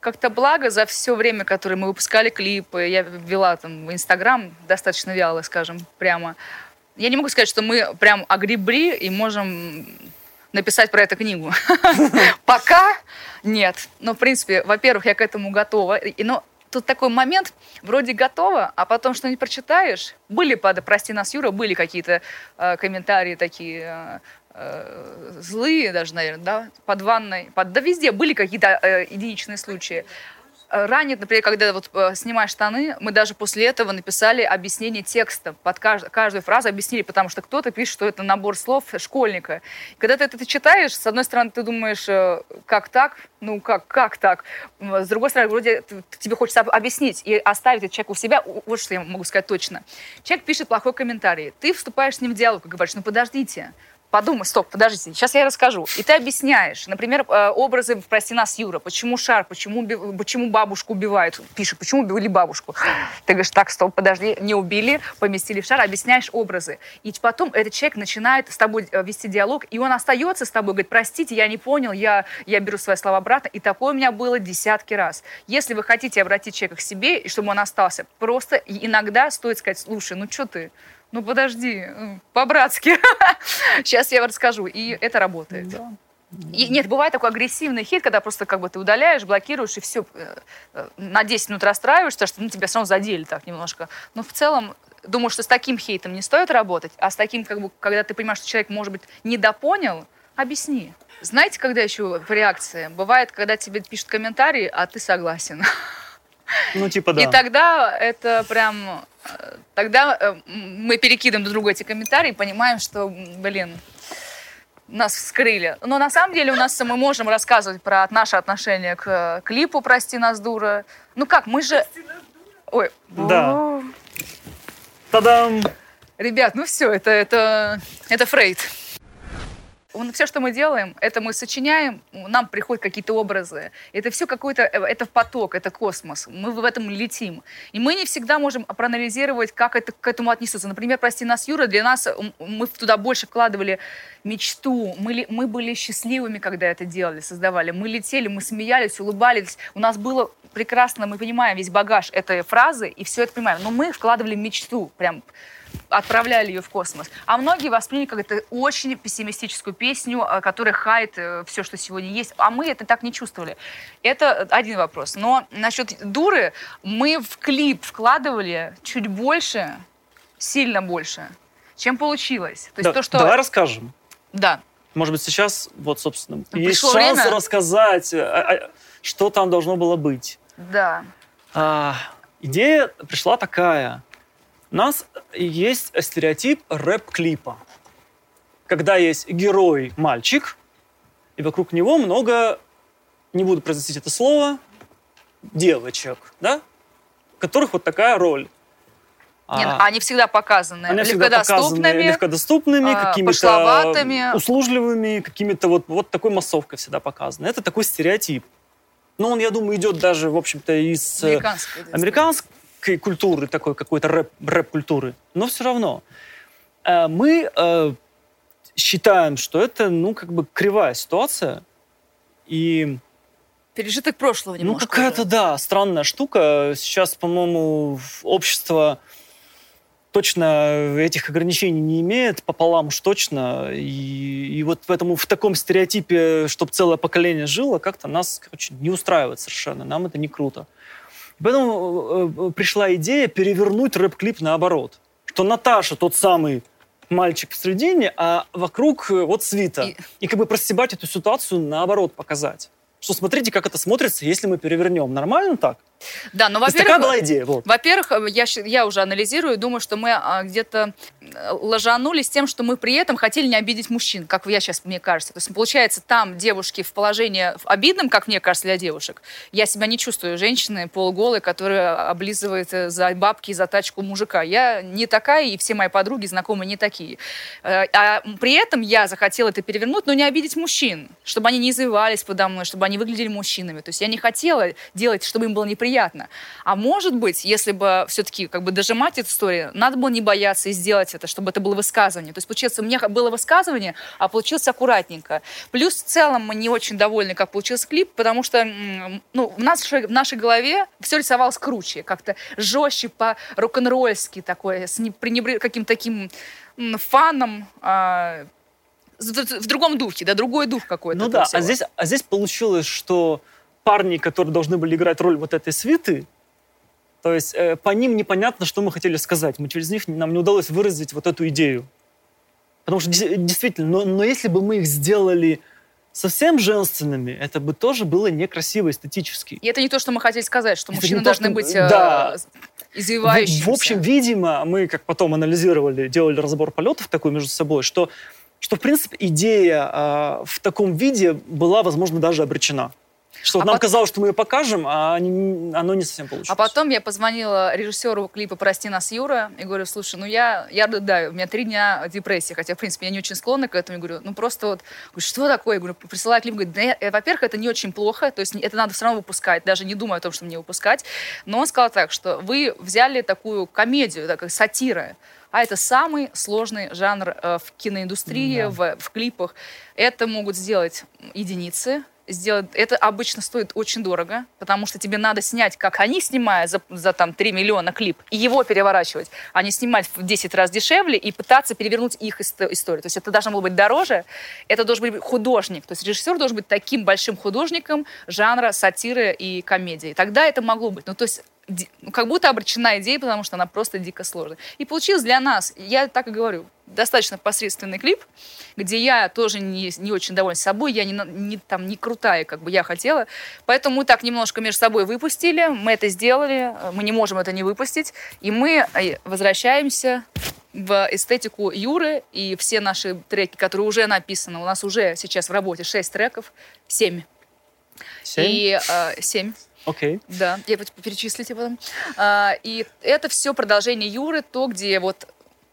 как-то благо за все время, которое мы выпускали клипы, я вела там в Инстаграм достаточно вяло, скажем, прямо. Я не могу сказать, что мы прям огребли и можем написать про это книгу. Пока нет. Но, в принципе, во-первых, я к этому готова. Но тут такой момент, вроде готова, а потом что-нибудь прочитаешь. Были, прости нас, Юра, были какие-то э, комментарии такие, э, э, злые даже, наверное, да, под ванной, под, да везде были какие-то э, единичные случаи. Э, ранит, например, когда вот э, снимаешь штаны, мы даже после этого написали объяснение текста. Под кажд... каждую фразу объяснили, потому что кто-то пишет, что это набор слов школьника. Когда ты это читаешь, с одной стороны, ты думаешь, как так? Ну, как, как так? С другой стороны, вроде тебе хочется объяснить и оставить этот человек у себя. Вот что я могу сказать точно. Человек пишет плохой комментарий. Ты вступаешь с ним в диалог и говоришь, ну, подождите, подумай, стоп, подождите, сейчас я расскажу. И ты объясняешь, например, э, образы, прости нас, Юра, почему шар, почему, почему бабушку убивают, пишет, почему убили бабушку. Ты говоришь, так, стоп, подожди, не убили, поместили в шар, объясняешь образы. И потом этот человек начинает с тобой э, вести диалог, и он остается с тобой, говорит, простите, я не понял, я, я беру свои слова обратно. И такое у меня было десятки раз. Если вы хотите обратить человека к себе, и чтобы он остался, просто иногда стоит сказать, слушай, ну что ты, ну подожди, по-братски. Сейчас я вам расскажу. И это работает. Да. И, нет, бывает такой агрессивный хит, когда просто как бы ты удаляешь, блокируешь и все, э, э, на 10 минут расстраиваешься, что ну, тебя все равно задели так немножко. Но в целом думаю, что с таким хейтом не стоит работать, а с таким, как бы, когда ты понимаешь, что человек, может быть, недопонял, объясни. Знаете, когда еще в реакции? Бывает, когда тебе пишут комментарии, а ты согласен. Ну, типа, да. И тогда это прям... Э, тогда э, мы перекидываем друг другу эти комментарии и понимаем, что, блин, нас вскрыли. Но на самом деле у нас мы можем рассказывать про наше отношение к э, клипу «Прости нас, дура». Ну как, мы же... Ой. Да. Та-дам! Ребят, ну все, это, это, это Фрейд. Все, что мы делаем, это мы сочиняем, нам приходят какие-то образы. Это все какой-то, э, это поток, это космос. Мы в этом летим. И мы не всегда можем проанализировать, как это, к этому отнесется. Например, прости нас, Юра, для нас мы туда больше вкладывали мечту. Мы, мы были счастливыми, когда это делали, создавали. Мы летели, мы смеялись, улыбались. У нас было прекрасно, мы понимаем весь багаж этой фразы, и все это понимаем. Но мы вкладывали мечту, прям отправляли ее в космос. А многие восприняли как это очень пессимистическую песню, э, которая хает э, все, что сегодня есть. А мы это так не чувствовали. Это один вопрос. Но насчет дуры мы в клип вкладывали чуть больше, сильно больше, чем получилось. То есть да, то, что... Давай расскажем. Да. Может быть, сейчас, вот, собственно, Пришло есть шанс время? рассказать, э, что там должно было быть. Да. А, идея пришла такая. У нас есть стереотип рэп-клипа. Когда есть герой мальчик, и вокруг него много, не буду произносить это слово, девочек, да? Которых вот такая роль. Нет, а, они всегда показаны они всегда показаны легкодоступными, а, какими-то услужливыми, какими-то вот, вот такой массовкой всегда показаны. Это такой стереотип. Но он, я думаю, идет даже, в общем-то, из э, американской, культуры, такой какой-то рэп, рэп-культуры. Но все равно э, мы э, считаем, что это, ну, как бы кривая ситуация. И... Пережиток прошлого ну, немножко. Ну, какая-то, да, странная штука. Сейчас, по-моему, общество точно этих ограничений не имеет, пополам уж точно. И, и вот поэтому в таком стереотипе, чтобы целое поколение жило, как-то нас, короче, не устраивает совершенно. Нам это не круто. Поэтому э, э, пришла идея перевернуть рэп-клип наоборот. Что Наташа тот самый мальчик в середине, а вокруг э, вот свита. И, и как бы простебать эту ситуацию наоборот показать что смотрите, как это смотрится, если мы перевернем. Нормально так? Да, но, во-первых... такая была идея. Вот. Во-первых, я, я уже анализирую, думаю, что мы а, где-то э, ложанулись тем, что мы при этом хотели не обидеть мужчин, как я сейчас, мне кажется. То есть, получается, там девушки в положении обидном, как мне кажется, для девушек. Я себя не чувствую женщиной полуголой, которая облизывает э, за бабки за тачку мужика. Я не такая, и все мои подруги, знакомые не такие. Э, а при этом я захотела это перевернуть, но не обидеть мужчин, чтобы они не извивались подо мной, чтобы они выглядели мужчинами. То есть я не хотела делать, чтобы им было неприятно. А может быть, если бы все-таки как бы дожимать эту историю, надо было не бояться и сделать это, чтобы это было высказывание. То есть, получается, у меня было высказывание, а получилось аккуратненько. Плюс в целом мы не очень довольны, как получился клип, потому что ну, в, нашей, в нашей голове все рисовалось круче, как-то жестче, по-рок-н-ролльски такое, с пренебр... каким-то таким фаном, а, в другом духе, да, другой дух какой-то. Ну да, а здесь, а здесь получилось, что парни, которые должны были играть роль вот этой свиты, то есть э, по ним непонятно, что мы хотели сказать. Мы через них нам не удалось выразить вот эту идею. Потому что действительно, но, но если бы мы их сделали совсем женственными, это бы тоже было некрасиво эстетически. И это не то, что мы хотели сказать, что это мужчины должны то, быть э, да. извивающимися. В, в общем, видимо, мы, как потом анализировали, делали разбор полетов такой между собой, что что, в принципе, идея э, в таком виде была, возможно, даже обречена. Что А нам пот- казалось, что мы ее покажем, а оно не совсем получилось. А потом я позвонила режиссеру клипа «Прости нас, Юра», и говорю, слушай, ну я, я рыдаю, у меня три дня депрессии, хотя, в принципе, я не очень склонна к этому. Я говорю, ну просто вот, говорю, что такое? Я говорю, присылаю клип, говорит, да, я- э, во-первых, это не очень плохо, то есть это надо все равно выпускать, даже не думаю о том, что мне выпускать. Но он сказал так, что вы взяли такую комедию, такая сатира, а это самый сложный жанр э, в киноиндустрии, Да. в, в клипах. Это могут сделать единицы, сделать... Это обычно стоит очень дорого, потому что тебе надо снять, как они снимают за, за там 3 миллиона клип, и его переворачивать, а не снимать в 10 раз дешевле и пытаться перевернуть их исто- историю. То есть это должно было быть дороже, это должен быть художник. То есть режиссер должен быть таким большим художником жанра сатиры и комедии. Тогда это могло быть. Ну, то есть ну, как будто обречена идея, потому что она просто дико сложная. И получилось для нас, я так и говорю, достаточно посредственный клип, где я тоже не, не очень довольна собой, я не, не, там, не крутая, как бы я хотела. Поэтому мы так немножко между собой выпустили, мы это сделали, мы не можем это не выпустить, и мы э, возвращаемся в эстетику Юры, и все наши треки, которые уже написаны, у нас уже сейчас в работе 6 треков, 7. Семь? И э, 7. Окей. Да, я буду перечислить потом. А, и это все продолжение Юры, то, где вот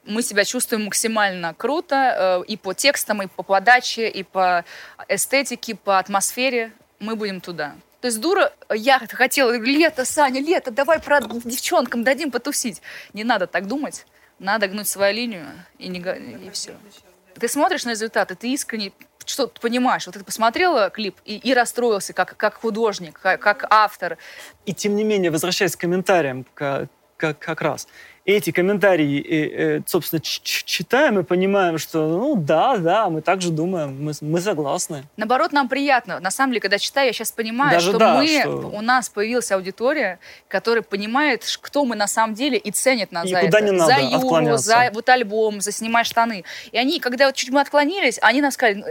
мы себя чувствуем максимально круто э, и по текстам, и по подаче, и по эстетике, по атмосфере. Мы будем туда. То есть дура, я хотела, лето, Саня, лето, давай про девчонкам дадим потусить. Не надо так думать. Надо гнуть свою линию и, не, и все. Ты смотришь на результаты, ты искренне что ты понимаешь. Вот ты посмотрела клип и, и расстроился как, как художник, как, как автор. И тем не менее, возвращаясь к комментариям, как, как, как раз, эти комментарии, э, э, собственно, читаем и понимаем, что, ну, да, да, мы так же думаем, мы, мы согласны. Наоборот, нам приятно. На самом деле, когда читаю, я сейчас понимаю, Даже что да, мы, что- у нас появилась аудитория, которая понимает, кто мы на самом деле, и ценит нас И за куда это. не надо за Юру, за вот альбом, за «Снимай штаны». И они, когда вот чуть мы отклонились, они нам сказали, «Ну,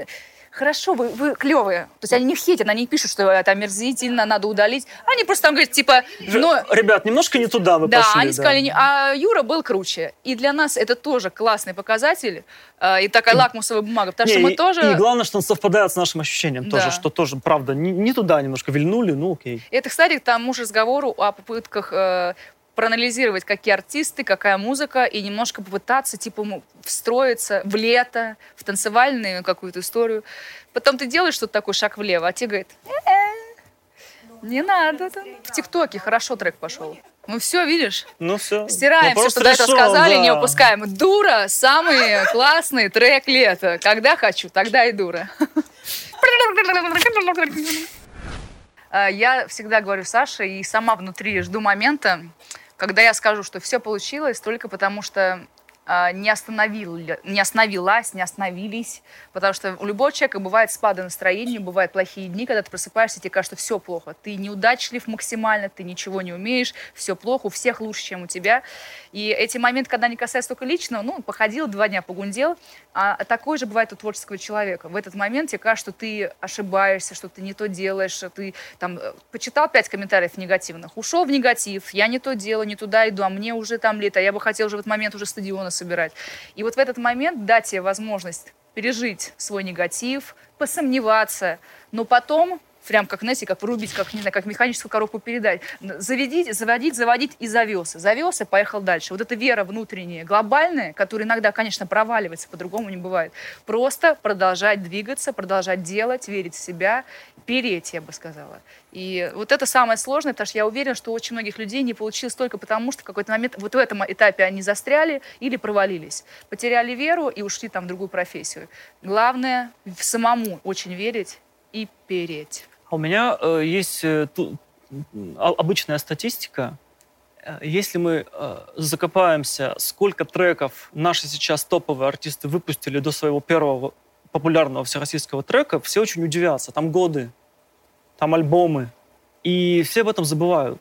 хорошо, вы, вы клевые. То есть они не хейтят, они не пишут, что это омерзительно, надо удалить. Они просто там говорят, типа, но... Ребят, немножко не туда вы Да, пошли. они сказали, не- а Юра был круче. И для нас это тоже классный показатель э, и такая лакмусовая бумага, потому что Не, мы и, тоже... и главное, что он совпадает с нашим ощущением Да. тоже, что тоже, правда, не, не туда немножко вильнули, ну окей. Это, кстати, к тому же разговору о попытках э, проанализировать, какие артисты, какая музыка, и немножко попытаться, типа, встроиться в лето, в танцевальную какую-то историю. Потом ты делаешь что-то такой шаг влево, а тебе говорит, «Э-э, не надо. там». В ТикТоке хорошо трек пошел. Ну все, видишь? Ну все. Стираем все, что до этого сказали, не выпускаем. Дура, самый классный трек лета. Когда хочу, тогда и дура. А, Я всегда говорю Саше и сама внутри жду момента, когда я скажу, что все получилось только потому, что не, остановил, не остановилась, не остановились. Потому что у любого человека бывают спады настроения, бывают плохие дни, когда ты просыпаешься, тебе кажется, все плохо. Ты неудачлив максимально, ты ничего не умеешь, все плохо, у всех лучше, чем у тебя. И эти моменты, когда не касаются только личного, ну, походил два дня, погундел, а такое же бывает у творческого человека. В этот момент тебе кажется, что ты ошибаешься, что ты не то делаешь, что ты там э, почитал пять комментариев негативных, ушел в негатив, я не то делаю, не туда иду, а мне уже там лето, я бы хотел уже в этот момент уже стадионы собирать. И вот в этот момент дать тебе возможность пережить свой негатив, посомневаться, но потом прям как, знаете, как врубить, как, не знаю, как механическую коробку передач. Заведить, заводить, заводить и завелся. Завелся, поехал дальше. Вот эта вера внутренняя, глобальная, которая иногда, конечно, проваливается, по-другому не бывает. Просто продолжать двигаться, продолжать делать, верить в себя, переть, я бы сказала. И вот это самое сложное, потому что я уверена, что очень многих людей не получилось только потому, что в какой-то момент вот в этом этапе они застряли или провалились. Потеряли веру и ушли там в другую профессию. Главное самому очень верить и переть. У меня э, есть э, ту- а- обычная статистика. Э, Если мы э, закопаемся, сколько треков наши сейчас топовые артисты выпустили до своего первого популярного всероссийского трека, все очень удивятся. Там годы, там альбомы. И все об этом забывают.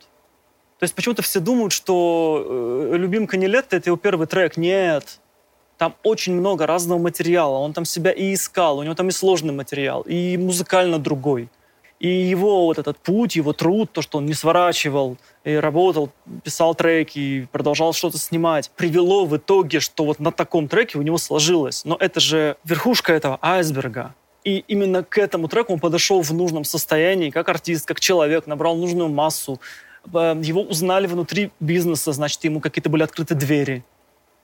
То есть почему-то все думают, что э, «Любимка не лето» — это его первый трек. Нет. Там очень много разного материала. Он там себя и искал. У него там и сложный материал, и музыкально другой. И его вот этот путь, его труд, то, что он не сворачивал, и работал, писал треки, продолжал что-то снимать, привело в итоге, что вот на таком треке у него сложилось. Но это же верхушка этого айсберга. И именно к этому треку он подошел в нужном состоянии, как артист, как человек, набрал нужную массу. Э, его узнали внутри бизнеса, значит, ему какие-то были открыты двери.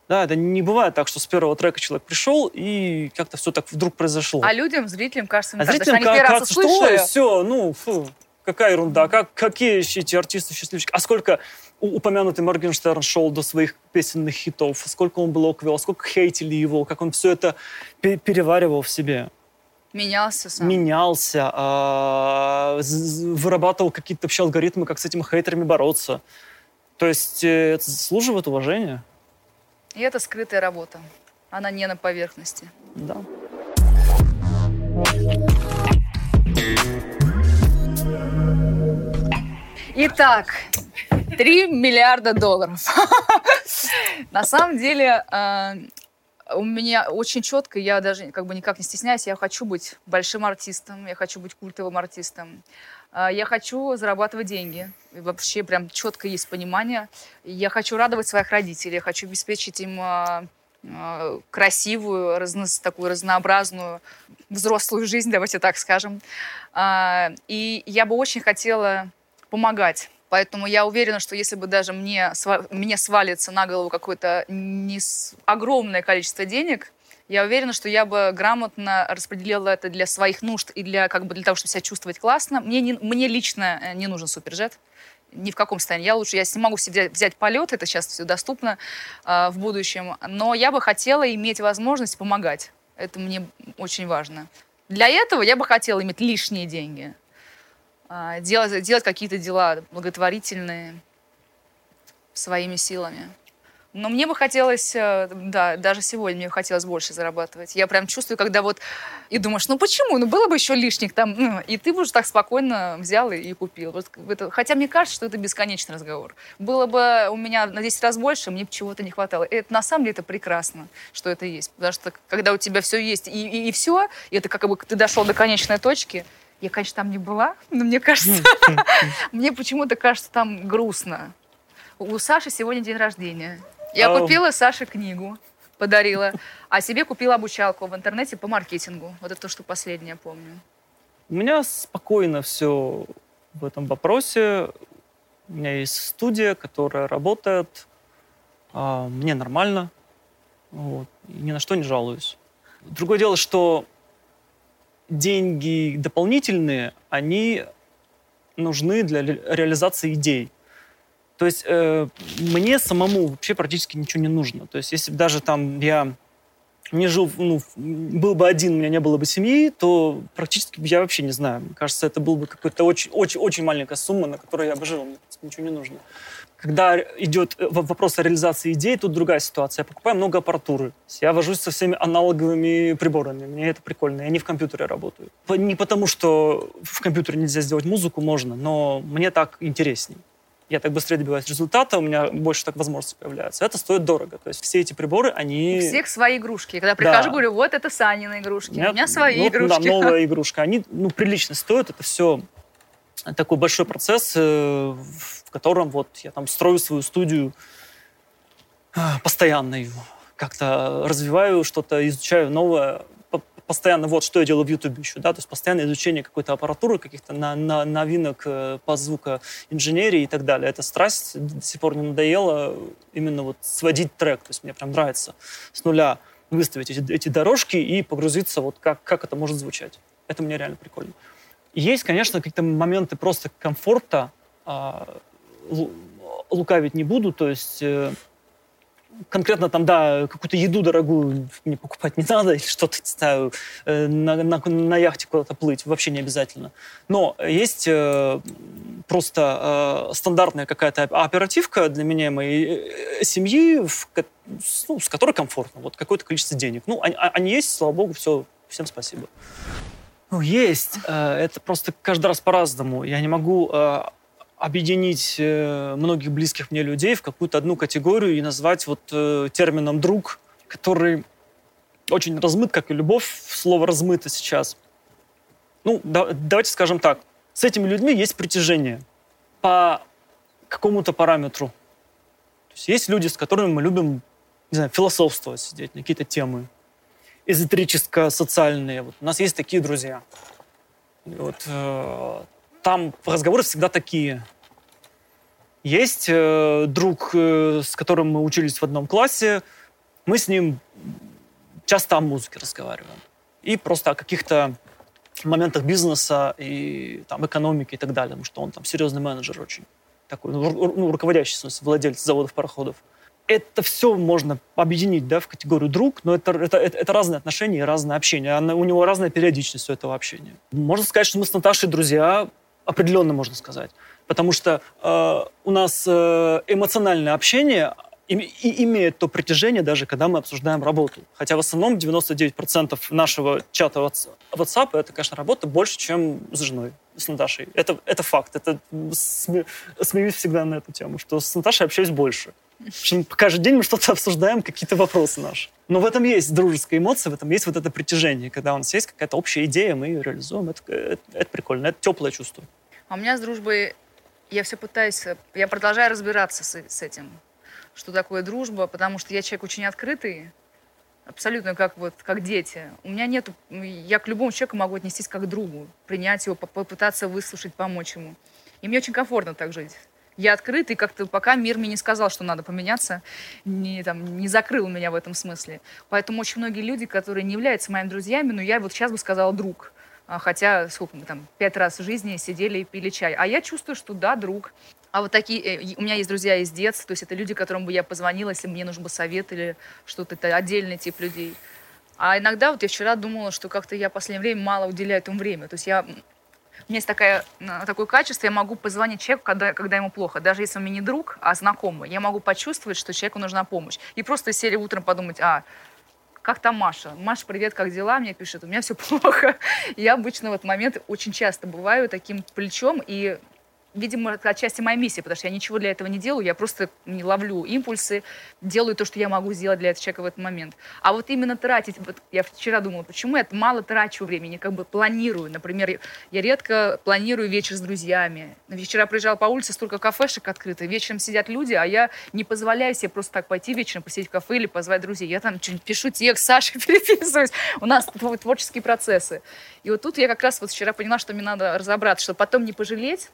Да, это не бывает так, что с первого трека человек пришел, и как-то все так вдруг произошло. А людям, зрителям кажется, а зрителям они первый кажется, раз услышали. что все, ну, фу, какая ерунда, как, какие эти артисты счастливчики. А сколько упомянутый Моргенштерн шел до своих песенных хитов, сколько он блок сколько хейтили его, как он все это переваривал в себе. Менялся сам. Менялся, а, вырабатывал какие-то вообще алгоритмы, как с этими хейтерами бороться. То есть э, это заслуживает уважения. И это скрытая работа. Она не на поверхности. Да. Итак, 3 миллиарда долларов. На самом деле, э, у меня очень четко, я даже как бы никак не стесняюсь, я хочу быть большим артистом, я хочу быть культовым артистом. Э, я хочу зарабатывать деньги. И вообще прям четко есть понимание. Я хочу радовать своих родителей, я хочу обеспечить им э, красивую, разно, такую разнообразную взрослую жизнь, давайте так скажем. И я бы очень хотела помогать. Поэтому я уверена, что если бы даже мне, мне свалится на голову какое-то огромное количество денег, я уверена, что я бы грамотно распределила это для своих нужд и для, как бы, для того, чтобы себя чувствовать классно. Мне, не, мне лично э, не нужен суперджет. Ни в каком состоянии. Я лучше, я не могу себе взять, полет, это сейчас все доступно э, в будущем. Но я бы хотела иметь возможность помогать. Это мне очень важно. Для этого я бы хотела иметь лишние деньги. А, делать, делать какие-то дела благотворительные своими силами. Но мне бы хотелось, э, да, даже сегодня мне бы хотелось больше зарабатывать. Я прям чувствую, когда вот и думаешь, ну почему? Ну было бы еще лишних там, ну, и ты бы уже так спокойно взял и, и купил. Вот это, хотя мне кажется, что это бесконечный разговор. Было бы у меня на 10 раз больше, мне бы чего-то не хватало. И это, на самом деле это прекрасно, что это есть. Потому что когда у тебя все есть и, и, и все, и это как бы ты дошел до конечной точки, я, конечно, там не была, но мне кажется, мне почему-то кажется там грустно. У Саши сегодня день рождения. Я купила Саше книгу, подарила, а себе купила обучалку в интернете по маркетингу. Вот это то, что последнее помню. У меня спокойно все в этом вопросе. У меня есть студия, которая работает. А, мне нормально. Вот. ни на что не жалуюсь. Другое дело, что деньги дополнительные, они нужны для реализации идей. То есть э, мне самому вообще практически ничего не нужно. То есть если даже там я не жил, ну, был бы один, у меня не было бы семьи, то практически я вообще не знаю. Мне кажется, это был бы какой-то очень, очень, очень маленькая сумма, на которой я бы жил. Мне ничего не нужно. Когда идет э, вопрос о реализации идей, тут другая ситуация. Я покупаю много аппаратуры. Я вожусь со всеми аналоговыми приборами. Мне это прикольно. Я не в компьютере работаю. Не потому, что в компьютере нельзя сделать музыку, можно, но мне так интересней. Я так быстрее добиваюсь результата, у меня больше так возможностей появляется. Это стоит дорого. То есть все эти приборы, они... У всех свои игрушки. Когда прихожу, да. говорю, вот это Санины игрушки, у меня, у меня свои вот, игрушки. Да, новая игрушка. Они ну, прилично стоят. Это все такой большой процесс, э, в котором вот я там строю свою студию а, постоянно как-то развиваю что-то, изучаю новое, постоянно вот что я делаю в YouTube еще, да, то есть постоянное изучение какой-то аппаратуры, каких-то на, на, новинок э, по звукоинженерии и так далее. Это страсть до сих пор не надоело именно вот сводить трек, то есть мне прям нравится с нуля выставить эти, эти дорожки и погрузиться вот как, как это может звучать. Это мне реально прикольно. Есть, конечно, какие-то моменты просто комфорта, а, лукавить не буду, то есть э, конкретно там, да, какую-то еду дорогую мне покупать не надо, или что-то, не знаю, э, на, на, на яхте куда-то плыть, вообще не обязательно. Но есть э, просто э, стандартная какая-то оперативка для меня и моей э, семьи, в, ну, с которой комфортно, вот какое-то количество денег. Ну, они, а, они есть, слава богу, все, всем спасибо. Ну, есть. Э, это просто каждый раз по-разному. Я не могу э, объединить э, многих близких мне людей в какую-то одну категорию и назвать вот термином «друг», который очень размыт, как и любовь. Слово «размыто» сейчас. Ну, да, давайте скажем так. С этими людьми есть притяжение по какому-то параметру. То есть есть люди, с которыми мы любим, не знаю, философствовать, сидеть на какие-то темы эзотерическо-социальные. Вот у нас есть такие друзья. Вот, э, там разговоры всегда такие. Есть э, друг, э, с которым мы учились в одном классе. Мы с ним часто о музыке разговариваем. И просто о каких-то моментах бизнеса и там, экономики и так далее. Потому что он там серьезный менеджер очень. Такой, ну, ну руководящий, в смысле, владелец заводов, пароходов это все можно объединить да, в категорию друг, но это, это, это, это разные отношения и разное общение. Она, у него разная периодичность у этого общения. Можно сказать, что мы с Наташей друзья, определенно можно сказать. Потому что э, у нас э, эмоциональное общение и, имеет то притяжение, даже когда мы обсуждаем работу. Хотя в основном 99% нашего чата WhatsApp это, конечно, работа больше, чем с женой, с Наташей. Это, это факт. Это сме, смеюсь всегда на эту тему, что с Наташей общаюсь больше. Каждый день мы что-то обсуждаем, какие-то вопросы наши. Но в этом есть дружеская эмоция, в этом есть вот это притяжение. Когда у нас есть какая-то общая идея, мы ее реализуем. Это, это, это прикольно, это теплое чувство. А у меня с дружбой, я все пытаюсь, я продолжаю разбираться с, с этим, что такое дружба, потому что я человек очень открытый, абсолютно как вот как дети. У меня нет, я к любому человеку могу отнестись как к другу, принять его, попытаться выслушать, помочь ему. И мне очень комфортно так жить я открыт, и как-то пока мир мне не сказал, что надо поменяться, не, там, не закрыл меня в этом смысле. Поэтому очень многие люди, которые не являются моими друзьями, ну, я вот сейчас бы сказала друг. А, хотя, сколько мы там, пять раз в жизни сидели и пили чай. А я чувствую, что да, друг. А вот такие, э, у меня есть друзья из детства, то есть это люди, которым бы я позвонила, если мне нужен бы совет или что-то, это отдельный тип людей. А иногда, вот я вчера думала, что как-то я в последнее время мало уделяю этому время. То есть я у меня есть такая, такое качество, я могу позвонить человеку, когда, когда ему плохо. Даже если он мне не друг, а знакомый, я могу почувствовать, что человеку нужна помощь. И просто серии утром подумать, а, как там Маша? Маша, привет, как дела? Мне пишет, у меня все плохо. Я обычно в этот момент очень часто бываю таким плечом, и видимо, это отчасти моя миссия, потому что я ничего для этого не делаю, я просто не ловлю импульсы, делаю то, что я могу сделать для этого человека в этот момент. А вот именно тратить, вот я вчера думала, почему я мало трачу времени, как бы планирую. Например, я редко планирую вечер с друзьями. Вчера проезжала по улице, столько кафешек открыто, вечером сидят люди, а я не позволяю себе просто так пойти вечером, посидеть в кафе или позвать друзей. Я там что-нибудь пишу текст, Саша переписываюсь. У нас творческие процессы. И вот тут я как раз вот вчера поняла, что мне надо разобраться, чтобы потом не пожалеть,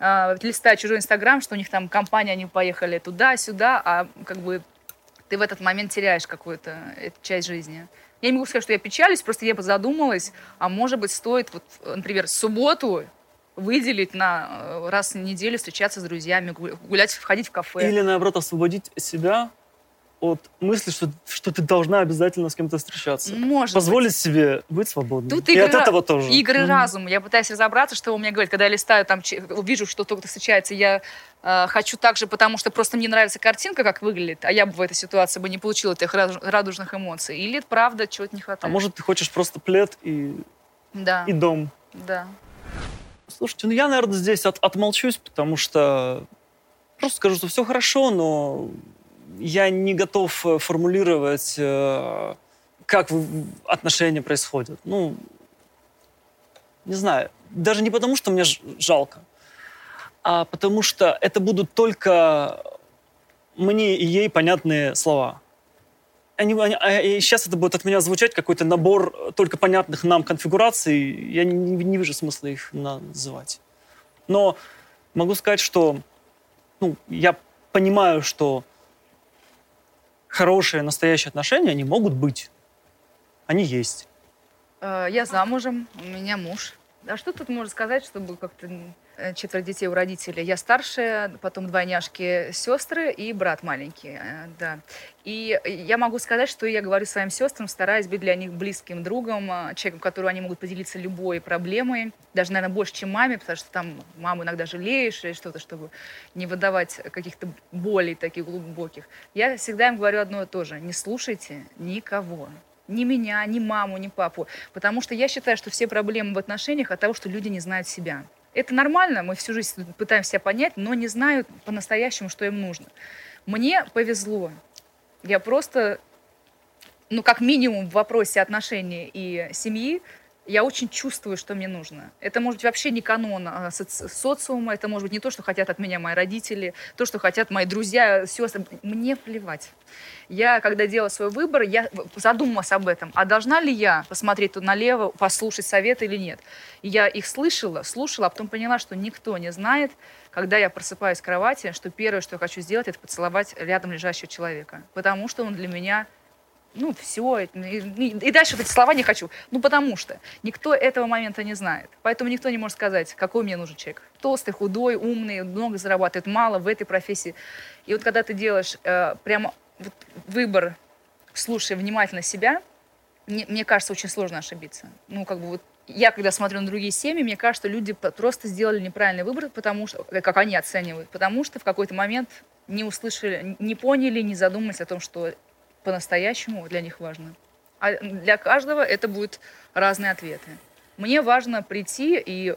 листая чужой Инстаграм, что у них там компания, они поехали туда-сюда, а как бы ты в этот момент теряешь какую-то часть жизни. Я не могу сказать, что я печалюсь, просто я бы задумалась, а может быть стоит, вот, например, субботу выделить на э, раз в неделю встречаться с друзьями, гулять, входить в кафе. Или наоборот освободить себя от мысли, что, что ты должна обязательно с кем-то встречаться. Может Позволить быть. себе быть свободной. Тут и игры, от этого тоже. Игры Mm. разума. Я пытаюсь разобраться, что он мне говорит. Когда я листаю, там, вижу, что кто-то встречается, я э, хочу так же, потому что просто мне нравится картинка, как выглядит, а я бы в этой ситуации бы не получила этих радуж- радужных эмоций. Или это правда чего-то не А хватает. может, ты хочешь просто плед и, Да, и дом. да. Слушайте, ну я, наверное, здесь от- отмолчусь, потому что просто скажу, что все хорошо, но я не готов э, формулировать, э, как отношения происходят. Ну, не знаю. Даже не потому, что мне жалко, а потому что это будут только мне и ей понятные слова. Они, они- а- и сейчас это будет от меня звучать какой-то набор э, только понятных нам конфигураций. Я не- не вижу смысла их называть. Но могу сказать, что ну, я понимаю, что хорошие, настоящие отношения, они могут быть. Они есть. Э, Я замужем, у меня муж. А что тут можно сказать, чтобы как-то четверо детей у родителей? Я старшая, потом двойняшки сестры и брат маленький, э, да. И я могу сказать, что я говорю своим сестрам, стараюсь быть для них близким другом, э, человеком, которым они могут поделиться любой проблемой, даже, наверное, больше, чем маме, потому что там маму иногда жалеешь или что-то, чтобы не выдавать каких-то болей таких глубоких. Я всегда им говорю одно и то же. Не слушайте никого. Ни меня, ни маму, ни папу. Потому что я считаю, что все проблемы в отношениях от того, что люди не знают себя. Это нормально, мы всю жизнь пытаемся понять, но не знают по-настоящему, что им нужно. Мне повезло. Я просто, ну, как минимум в вопросе отношений и семьи я очень чувствую, что мне нужно. Это может быть вообще не канон а соци- социума, это может быть не то, что хотят от меня мои родители, то, что хотят мои друзья, сестры. Мне плевать. Я, когда делала свой выбор, я задумалась об этом. А должна ли я посмотреть тут налево, послушать советы или нет? И я их слышала, слушала, а потом поняла, что никто не знает, когда я просыпаюсь в кровати, что первое, что я хочу сделать, это поцеловать рядом лежащего человека. Потому что он для меня ну, все, и, и дальше вот эти слова не хочу. Ну, потому что никто этого момента не знает. Поэтому никто не может сказать, какой мне нужен человек. Толстый, худой, умный, много зарабатывает, мало в этой профессии. И вот когда ты делаешь э, прямо вот выбор, слушая внимательно себя, мне, мне кажется, очень сложно ошибиться. Ну, как бы вот я, когда смотрю на другие семьи, мне кажется, люди просто сделали неправильный выбор, потому что, как они оценивают, потому что в какой-то момент не услышали, не поняли, не задумались о том, что по-настоящему для них важно. А для каждого это будут разные ответы. Мне важно прийти и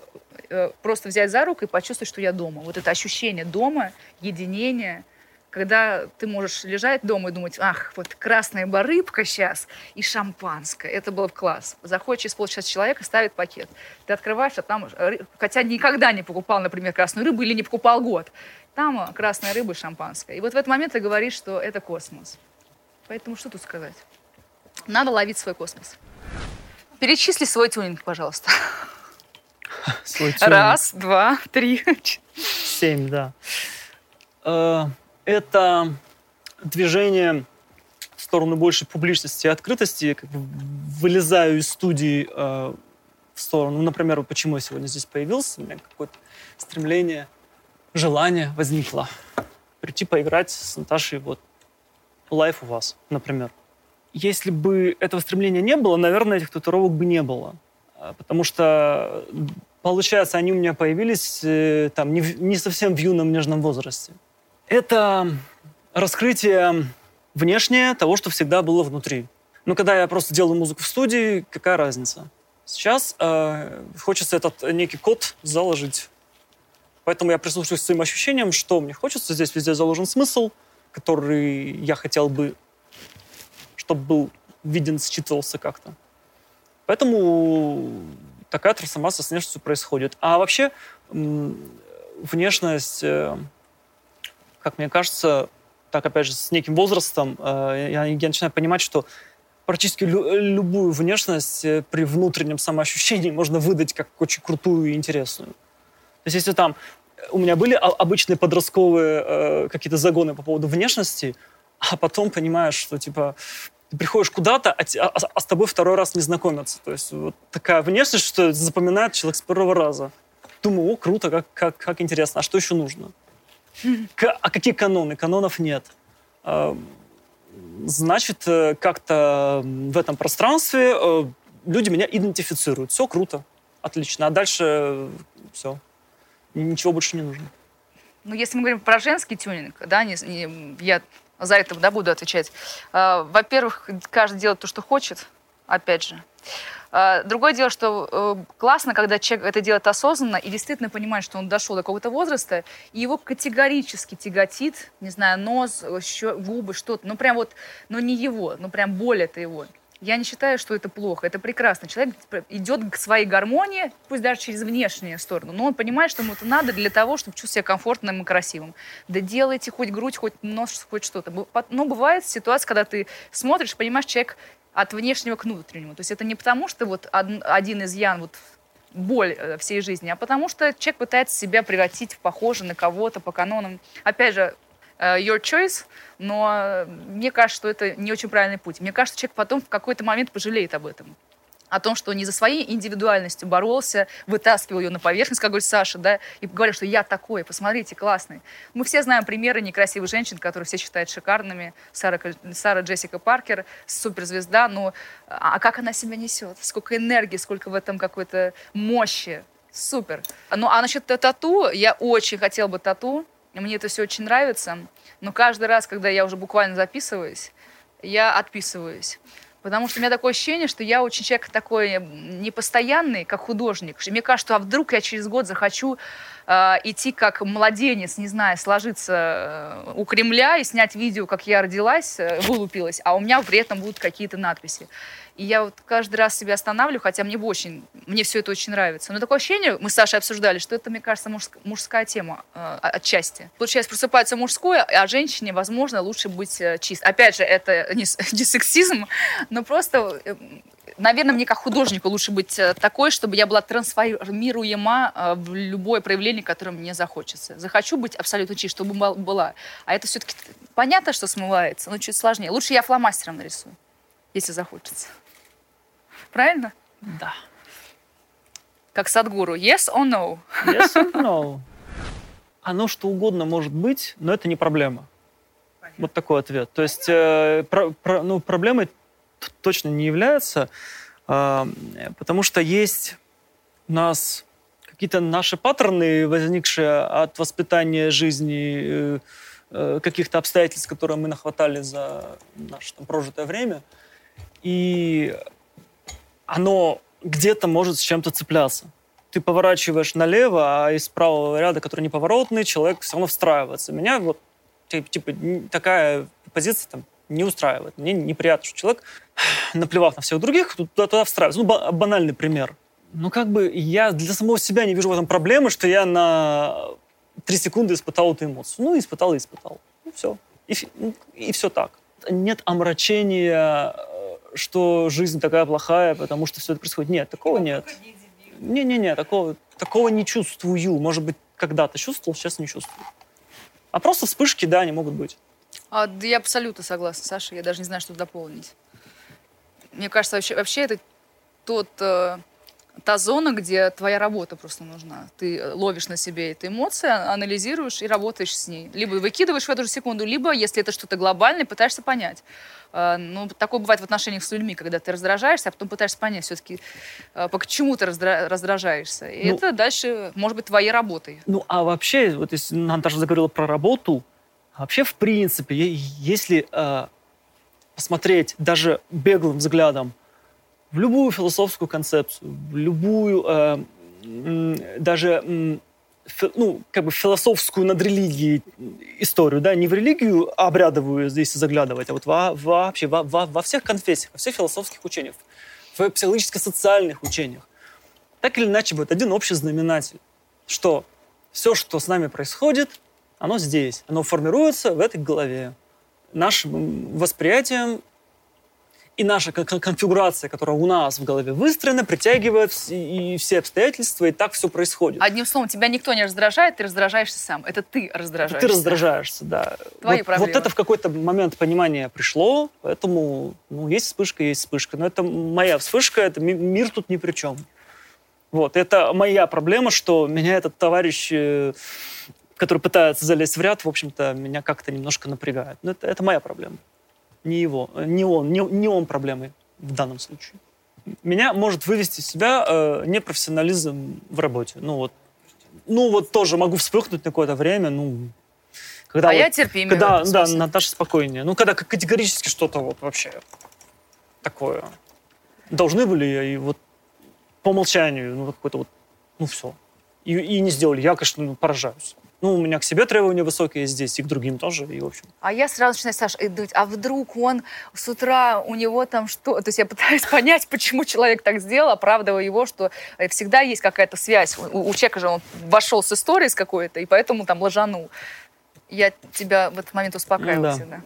э, просто взять за руку и почувствовать, что я дома. Вот это ощущение дома, единения, когда ты можешь лежать дома и думать, ах, вот красная барыбка сейчас и шампанское. Это было в класс. Заходит через полчаса человек и ставит пакет. Ты открываешь, а там, хотя никогда не покупал, например, красную рыбу или не покупал год, там красная рыба и шампанское. И вот в этот момент ты говоришь, что это космос. Поэтому что тут сказать? Надо ловить свой космос. Перечисли свой тюнинг, пожалуйста. Свой тюнинг. Раз, два, три. Семь, да. Э, это движение в сторону большей публичности и открытости. Как бы вылезаю из студии э, в сторону. Ну, например, почему я сегодня здесь появился. У меня какое-то стремление, желание возникло прийти поиграть с Наташей вот лайф у вас, например. Если бы этого стремления не было, наверное, этих татуировок бы не было. А, потому что, получается, они у меня появились э, там, не, в, не совсем в юном нежном возрасте. Это раскрытие внешнее того, что всегда было внутри. Но когда я просто делаю музыку в студии, какая разница? Сейчас э, хочется этот некий код заложить. Поэтому я прислушиваюсь к своим ощущениям, что мне хочется. Здесь везде заложен смысл – который я хотел бы, чтобы был виден, считывался как-то. Поэтому такая трансформация с внешностью происходит. А вообще внешность, э, как мне кажется, так опять же с неким возрастом, э, я, я начинаю понимать, что практически лю любую внешность э, при внутреннем самоощущении можно выдать как очень крутую и интересную. То есть если там у меня были обычные подростковые э, какие-то загоны по поводу внешности, а потом понимаешь, что типа ты приходишь куда-то, а, а, а с тобой второй раз не знакомятся. То есть вот такая внешность, что запоминает человек с первого раза. Думаю, о, круто, как, как, как интересно. А что еще нужно? К, а какие каноны? Канонов нет. А, значит, э, как-то в этом пространстве э, люди меня идентифицируют. Все круто, отлично. А дальше э, все ничего больше не нужно. Ну, если мы говорим про женский тюнинг, да, не, не, я за это да, буду отвечать. Э, во-первых, каждый делает то, что хочет, опять же. Э, другое дело, что э, классно, когда человек это делает осознанно и действительно понимает, что он дошел до какого-то возраста, и его категорически тяготит, не знаю, нос, щё, губы, что-то, ну прям вот, но не его, ну прям боль это его. Я не считаю, что это плохо. Это прекрасно. Человек идет к своей гармонии, пусть даже через внешнюю сторону, но он понимает, что ему это надо для того, чтобы чувствовать себя комфортным и красивым. Да делайте хоть грудь, хоть нос, хоть что-то. Но бывает ситуация, когда ты смотришь, понимаешь, человек от внешнего к внутреннему. То есть это не потому, что вот один из ян вот боль э, всей жизни, а потому что человек пытается себя превратить в похоже на кого-то по канонам. Опять же, your choice, но мне кажется, что это не очень правильный путь. Мне кажется, человек потом в какой-то момент пожалеет об этом о том, что не за своей индивидуальностью боролся, вытаскивал ее на поверхность, как говорит Саша, да, и говорил, что я такой, посмотрите, классный. Мы все знаем примеры некрасивых женщин, которые все считают шикарными. Сара, Сара Джессика Паркер, суперзвезда, но а как она себя несет? Сколько энергии, сколько в этом какой-то мощи. Супер. Ну, а насчет тату, я очень хотела бы тату, мне это все очень нравится, но каждый раз, когда я уже буквально записываюсь, я отписываюсь. Потому что у меня такое ощущение, что я очень человек такой непостоянный, как художник. Мне кажется, а вдруг я через год захочу э, идти как младенец, не знаю, сложиться э, у Кремля и снять видео, как я родилась, э, вылупилась, а у меня при этом будут какие-то надписи. И я вот каждый раз себя останавливаю, хотя мне очень, мне все это очень нравится. Но такое ощущение, мы с Сашей обсуждали, что это, мне кажется, мужск, мужская тема э, отчасти. Получается, просыпается мужское, а женщине, возможно, лучше быть э, чист. Опять же, это не, не сексизм, но просто наверное, мне как художнику лучше быть э, такой, чтобы я была трансформируема э, в любое проявление, которое мне захочется. Захочу быть абсолютно чист, чтобы была. А это все-таки понятно, что смывается, но чуть сложнее. Лучше я фломастером нарисую, если захочется. Правильно? Да. Как Садгуру. Yes or no? Yes or no. Оно что угодно может быть, но это не проблема. Понятно. Вот такой ответ. То есть э, про, про, ну, проблемой точно не является, э, потому что есть у нас какие-то наши паттерны, возникшие от воспитания жизни, э, э каких-то обстоятельств, которые мы нахватали за наше там, прожитое время. И оно где-то может с чем-то цепляться. Ты поворачиваешь налево, а из правого ряда, который неповоротный, человек все равно встраивается. Меня вот типа такая позиция там не устраивает. Мне неприятно, что человек, наплевав на всех других, туда, туда встраивается. Ну, банальный пример. Ну, как бы я для самого себя не вижу в этом проблемы, что я на три секунды испытал эту эмоцию. Ну, испытал и испытал. Ну, все. И, ну, и все так. Нет омрачения что жизнь такая плохая, потому что все это происходит. Нет, такого нет. Не-не-не, такого, такого не чувствую. Может быть, когда-то чувствовал, сейчас не чувствую. А просто вспышки, да, они могут быть. А, да я абсолютно согласна, Саша. Я даже не знаю, что дополнить. Мне кажется, вообще, вообще это тот э, та зона, где твоя работа просто нужна. Ты ловишь на себе эти эмоции, анализируешь и работаешь с ней. Либо выкидываешь в эту же секунду, либо, если это что-то глобальное, пытаешься понять. А, ну, такое бывает в отношениях с людьми, когда ты раздражаешься, а потом пытаешься понять все-таки, а, по чему ты раздражаешься. И ну, это дальше, может быть, твоей работой. Ну, а вообще, вот если Наташа заговорила про работу, вообще, в принципе, если э, посмотреть даже беглым взглядом в любую философскую концепцию, в любую э, даже ну, как бы философскую над религией историю, да, не в религию обрядовую здесь заглядывать, а вот во, вообще во, во, во всех конфессиях, во всех философских учениях, в психологически-социальных учениях. Так или иначе будет один общий знаменатель, что все, что с нами происходит, оно здесь, оно формируется в этой голове. Нашим восприятием и наша конфигурация, которая у нас в голове выстроена, притягивает и все обстоятельства, и так все происходит. Одним словом, тебя никто не раздражает, ты раздражаешься сам. Это ты раздражаешься. Это ты раздражаешься, да. Твои вот, проблемы. Вот это в какой-то момент понимания пришло, поэтому ну, есть вспышка, есть вспышка. Но это моя вспышка, это мир тут ни при чем. Вот, это моя проблема, что меня этот товарищ, э, который пытается залезть в ряд, в общем-то, меня как-то немножко напрягает. Но это, это моя проблема не его, не он, не, не он проблемой в данном случае. Меня может вывести из себя э, непрофессионализм в работе. Ну вот, ну вот тоже могу вспыхнуть на какое-то время, ну когда а вот, я терпимее. Когда, да, Наташа спокойнее. Ну, когда категорически что-то вот вообще такое. Должны были и вот по умолчанию, ну, какой-то вот, ну, все. И, и не сделали. Я, конечно, ну, поражаюсь. Ну, у меня к себе требования высокие здесь, и к другим тоже, и в общем. А я сразу начинаю, Саша, думать, а вдруг он с утра, у него там что? То есть я пытаюсь понять, почему человек так сделал, оправдывая его, что э, всегда есть какая-то связь. У, у человека же он вошел с историей с какой-то, и поэтому там ложанул. Я тебя в этот момент успокаиваю да. всегда.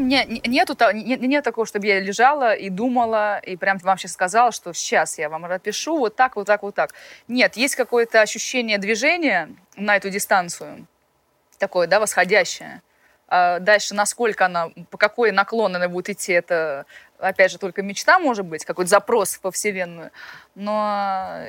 Меня нету, нет, нет такого, чтобы я лежала и думала, и прям вам сейчас сказала, что сейчас я вам напишу вот так, вот так, вот так. Нет, есть какое-то ощущение движения на эту дистанцию, такое, да, восходящее. А дальше, насколько она, по какой наклон она будет идти, это, опять же, только мечта может быть, какой-то запрос по Вселенную. Но,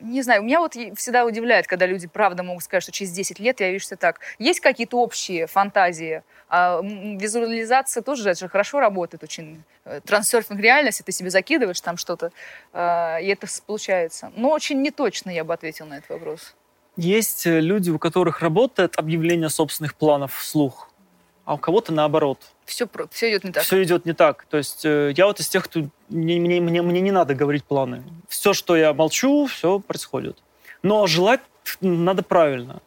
не знаю, меня вот всегда удивляет, когда люди, правда, могут сказать, что через 10 лет я вижу все так. Есть какие-то общие фантазии, а визуализация тоже это же хорошо работает очень. Э, трансерфинг реальности, ты себе закидываешь там что-то, а, и это получается. Но очень неточно я бы ответил на этот вопрос. Есть э, люди, у которых работает объявление собственных планов вслух. А у кого-то наоборот. Все, все идет не так. Все идет не так. То есть э, я вот из тех, кто... Мне, мне, мне, мне не надо говорить планы. Все, что я молчу, все происходит. Но желать надо правильно.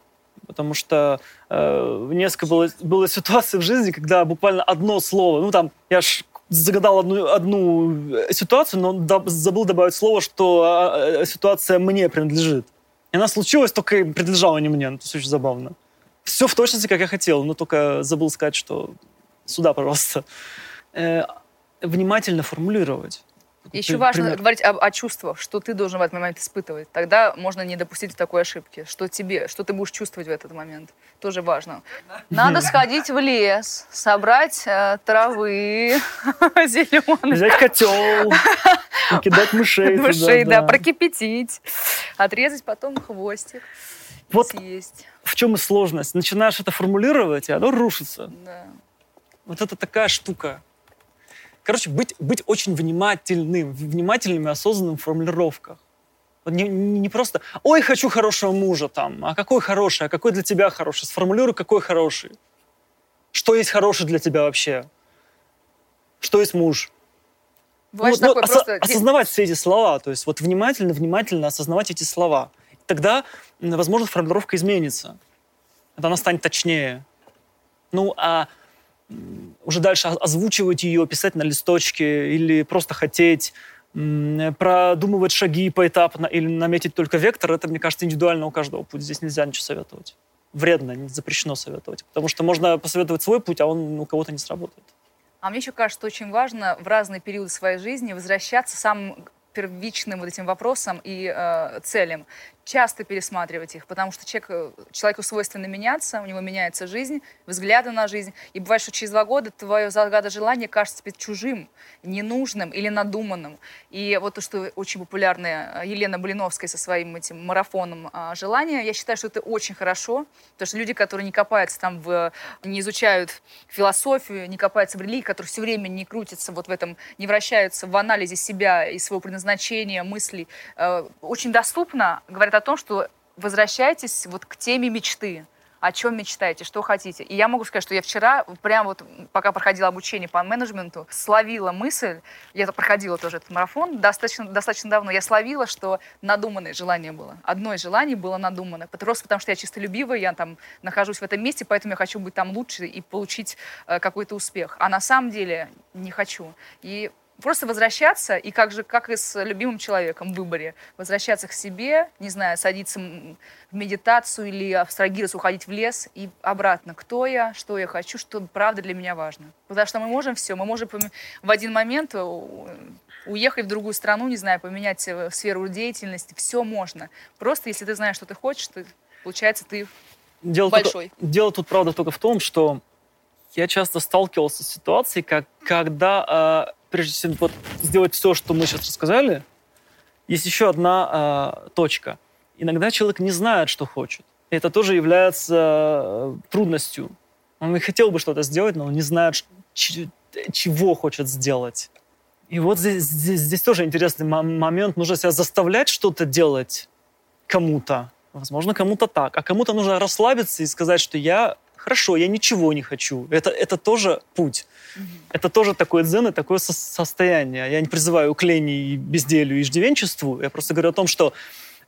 Потому что э, несколько было, было ситуаций в жизни, когда буквально одно слово, ну там, я ж загадал одну, одну э, ситуацию, но до, забыл добавить слово, что а, а, ситуация мне принадлежит. И она случилась, только принадлежала не мне. Ну, это очень забавно. Все в точности, как я хотел, но только забыл сказать, что сюда, пожалуйста. Э, внимательно формулировать. Еще важно пример. говорить о, о чувствах, что ты должен в этот момент испытывать. Тогда можно не допустить такой ошибки. Что тебе, что ты будешь чувствовать в этот момент. Тоже важно. Надо сходить в лес, собрать э, травы зеленые. Взять котел, кидать мышей. Мышей, да, прокипятить. Отрезать потом хвостик. Вот съесть. в чем и сложность. Начинаешь это формулировать, и оно рушится. Да. Вот это такая штука. Короче, быть, быть очень внимательным, внимательным и осознанным в формулировках. Вот не, не просто «Ой, хочу хорошего мужа там». А какой хороший? А какой для тебя хороший? Сформулируй, какой хороший. Что есть хороший для тебя вообще? Что есть муж? Бывает вот, вот, ос- просто... Осознавать все эти слова. То есть вот внимательно, внимательно осознавать эти слова. Тогда, возможно, формулировка изменится. Это она станет точнее. Ну, а уже дальше озвучивать ее, писать на листочке или просто хотеть продумывать шаги поэтапно или наметить только вектор, это, мне кажется, индивидуально у каждого путь. Здесь нельзя ничего советовать. Вредно, не запрещено советовать. Потому что можно посоветовать свой путь, а он у кого-то не сработает. А мне еще кажется, очень важно в разные периоды своей жизни возвращаться самым первичным вот этим вопросам и э, целям часто пересматривать их, потому что человек, э, человеку свойственно меняться, у него меняется жизнь, взгляды на жизнь. И бывает, что через два года твое загадое желание кажется тебе чужим, ненужным или надуманным. И вот то, что очень популярная э, Елена Блиновская со своим этим марафоном а, желания, я считаю, что это очень хорошо, потому что люди, которые не копаются там, в, не изучают философию, не копаются в религии, которые все время не крутятся вот в этом, не вращаются в анализе себя и своего предназначения, мыслей, э, очень доступно, говорят о том, что возвращайтесь вот к теме мечты. О чем мечтаете, что хотите. И я могу сказать, что я вчера, прям вот пока проходила обучение по менеджменту, словила мысль, я проходила тоже этот марафон достаточно, достаточно давно, я словила, что надуманное желание было. Одно из желаний было надуманное. Просто потому что я чистолюбивая, я там нахожусь в этом месте, поэтому я хочу быть там лучше и получить э, какой-то успех. А на самом деле не хочу. И просто возвращаться, и как же, как и с любимым человеком в выборе, возвращаться к себе, не знаю, садиться в медитацию или абстрагироваться, уходить в лес и обратно. Кто я, что я хочу, что правда для меня важно. Потому что мы можем все, мы можем в один момент э, уехать в другую страну, не знаю, поменять э, сферу деятельности, все можно. Просто если ты знаешь, что ты хочешь, ты, получается, ты дело большой. Только, дело тут, правда, только в том, что я часто сталкивался с ситуацией, как, когда э, прежде чем вот сделать все, что мы сейчас рассказали, есть еще одна э, точка. Иногда человек не знает, что хочет. И это тоже является э, трудностью. Он и хотел бы что-то сделать, но он не знает, чего хочет сделать. И вот здесь, здесь, здесь тоже интересный момент. Нужно себя заставлять что-то делать кому-то. Возможно, кому-то так. А кому-то нужно расслабиться и сказать, что я хорошо, я ничего не хочу. Это, это тоже путь. Mm-hmm. Это тоже такое дзен и такое со- состояние. Я не призываю к лени и безделью и иждивенчеству. Я просто говорю о том, что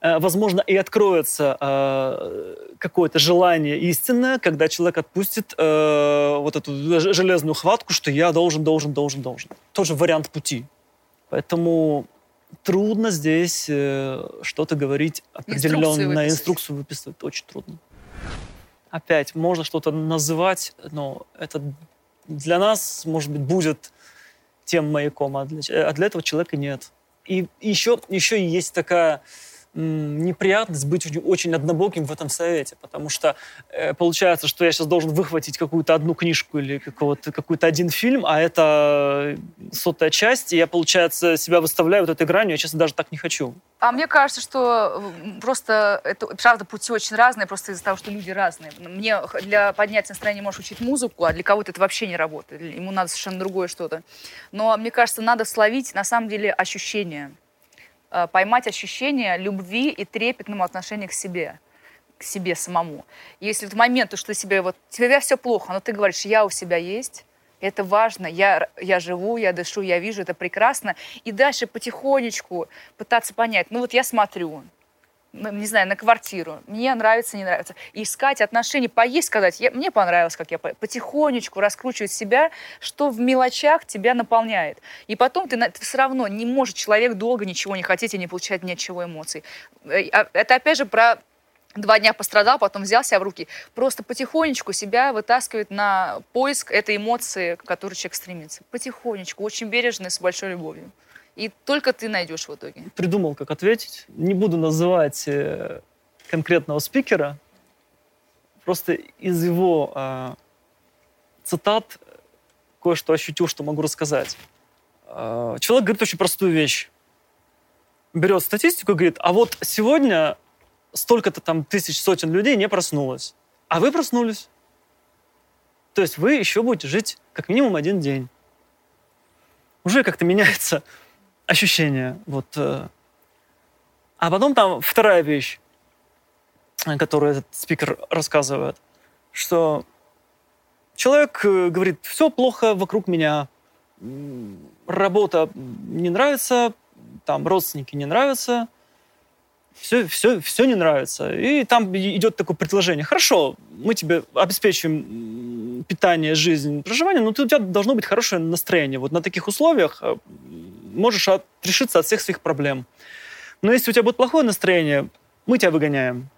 э, возможно, и откроется э, какое-то желание истинное, когда человек отпустит э, вот эту железную хватку, что я должен, должен, должен, должен. Тоже вариант пути. Поэтому трудно здесь э, что-то говорить определенное, инструкцию выписывать очень трудно опять можно что-то называть, но это для нас, может быть, будет тем маяком, а для, а для этого человека нет. И еще, еще есть такая неприятность быть очень однобоким в этом совете, потому что э, получается, что я сейчас должен выхватить какую-то одну книжку или какого-то, какой-то один фильм, а это сотая часть, и я, получается, себя выставляю вот этой гранью, я, честно, даже так не хочу. А мне кажется, что просто это, правда, пути очень разные, просто из-за того, что люди разные. Мне для поднятия настроения можешь учить музыку, а для кого-то это вообще не работает. Ему надо совершенно другое что-то. Но мне кажется, надо словить, на самом деле, ощущения Э, поймать ощущение любви и трепетного отношения к себе. к себе самому. Если в момент, что тебе вот, тебе все плохо, но ты говоришь, я у себя есть, это важно, я, я живу, я дышу, я вижу, это прекрасно. И дальше потихонечку пытаться понять, ну вот я смотрю, не знаю, на квартиру, мне нравится, не нравится. Искать отношения, поесть, сказать, я, мне понравилось, как я потихонечку раскручивать себя, что в мелочах тебя наполняет. И потом ты, ты все равно не может человек долго ничего не хотеть и не получать ничего эмоций. Э, а, это опять же про два дня пострадал, потом взял себя в руки. Просто потихонечку себя вытаскивает на поиск этой эмоции, к которой человек стремится. Потихонечку, очень бережно и с большой любовью. И только ты найдешь в итоге. Придумал, как ответить. Не буду называть э, конкретного спикера. Просто из его э, цитат кое-что ощутил, что могу рассказать. Э, человек говорит очень простую вещь. Берет статистику и говорит, а вот сегодня столько-то там тысяч, сотен людей не проснулось. А вы проснулись. То есть вы еще будете жить как минимум один день. Уже как-то меняется ощущение. Вот. Э. А потом там вторая вещь, которую этот спикер рассказывает, что человек э, говорит, все плохо вокруг меня, работа не нравится, там родственники не нравятся, все, все, все не нравится. И там идет такое предложение. Хорошо, мы тебе обеспечиваем питание, жизнь, проживание, но у тебя должно быть хорошее настроение. Вот на таких условиях э, можешь отрешиться от всех своих проблем. Но если у тебя будет плохое настроение, мы тебя выгоняем.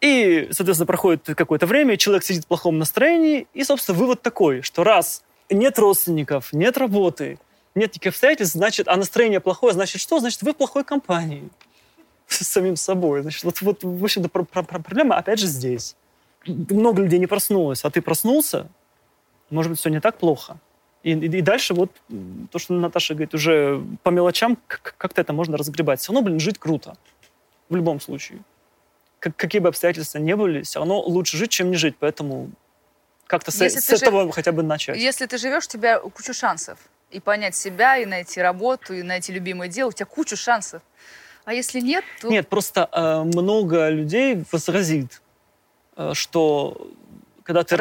И, соответственно, проходит какое-то время, человек сидит в плохом настроении, и, собственно, вывод такой, что раз нет родственников, нет работы, нет никаких обстоятельств, значит, а настроение плохое, значит что? Значит, вы в плохой компании с самим собой. Значит, вот, вот в общем-то, проблема опять же здесь. Много людей не проснулось, а ты проснулся, может быть, все не так плохо. И, и, и дальше вот то, что Наташа говорит, уже по мелочам как-то это можно разгребать. Все равно, блин, жить круто. В любом случае. Как, какие бы обстоятельства ни были, все равно лучше жить, чем не жить. Поэтому как-то с, с этого жив... хотя бы начать. Если ты живешь, у тебя куча шансов. И понять себя, и найти работу, и найти любимое дело. У тебя куча шансов. А если нет, то... Нет, просто э, много людей возразит, э, что когда ты,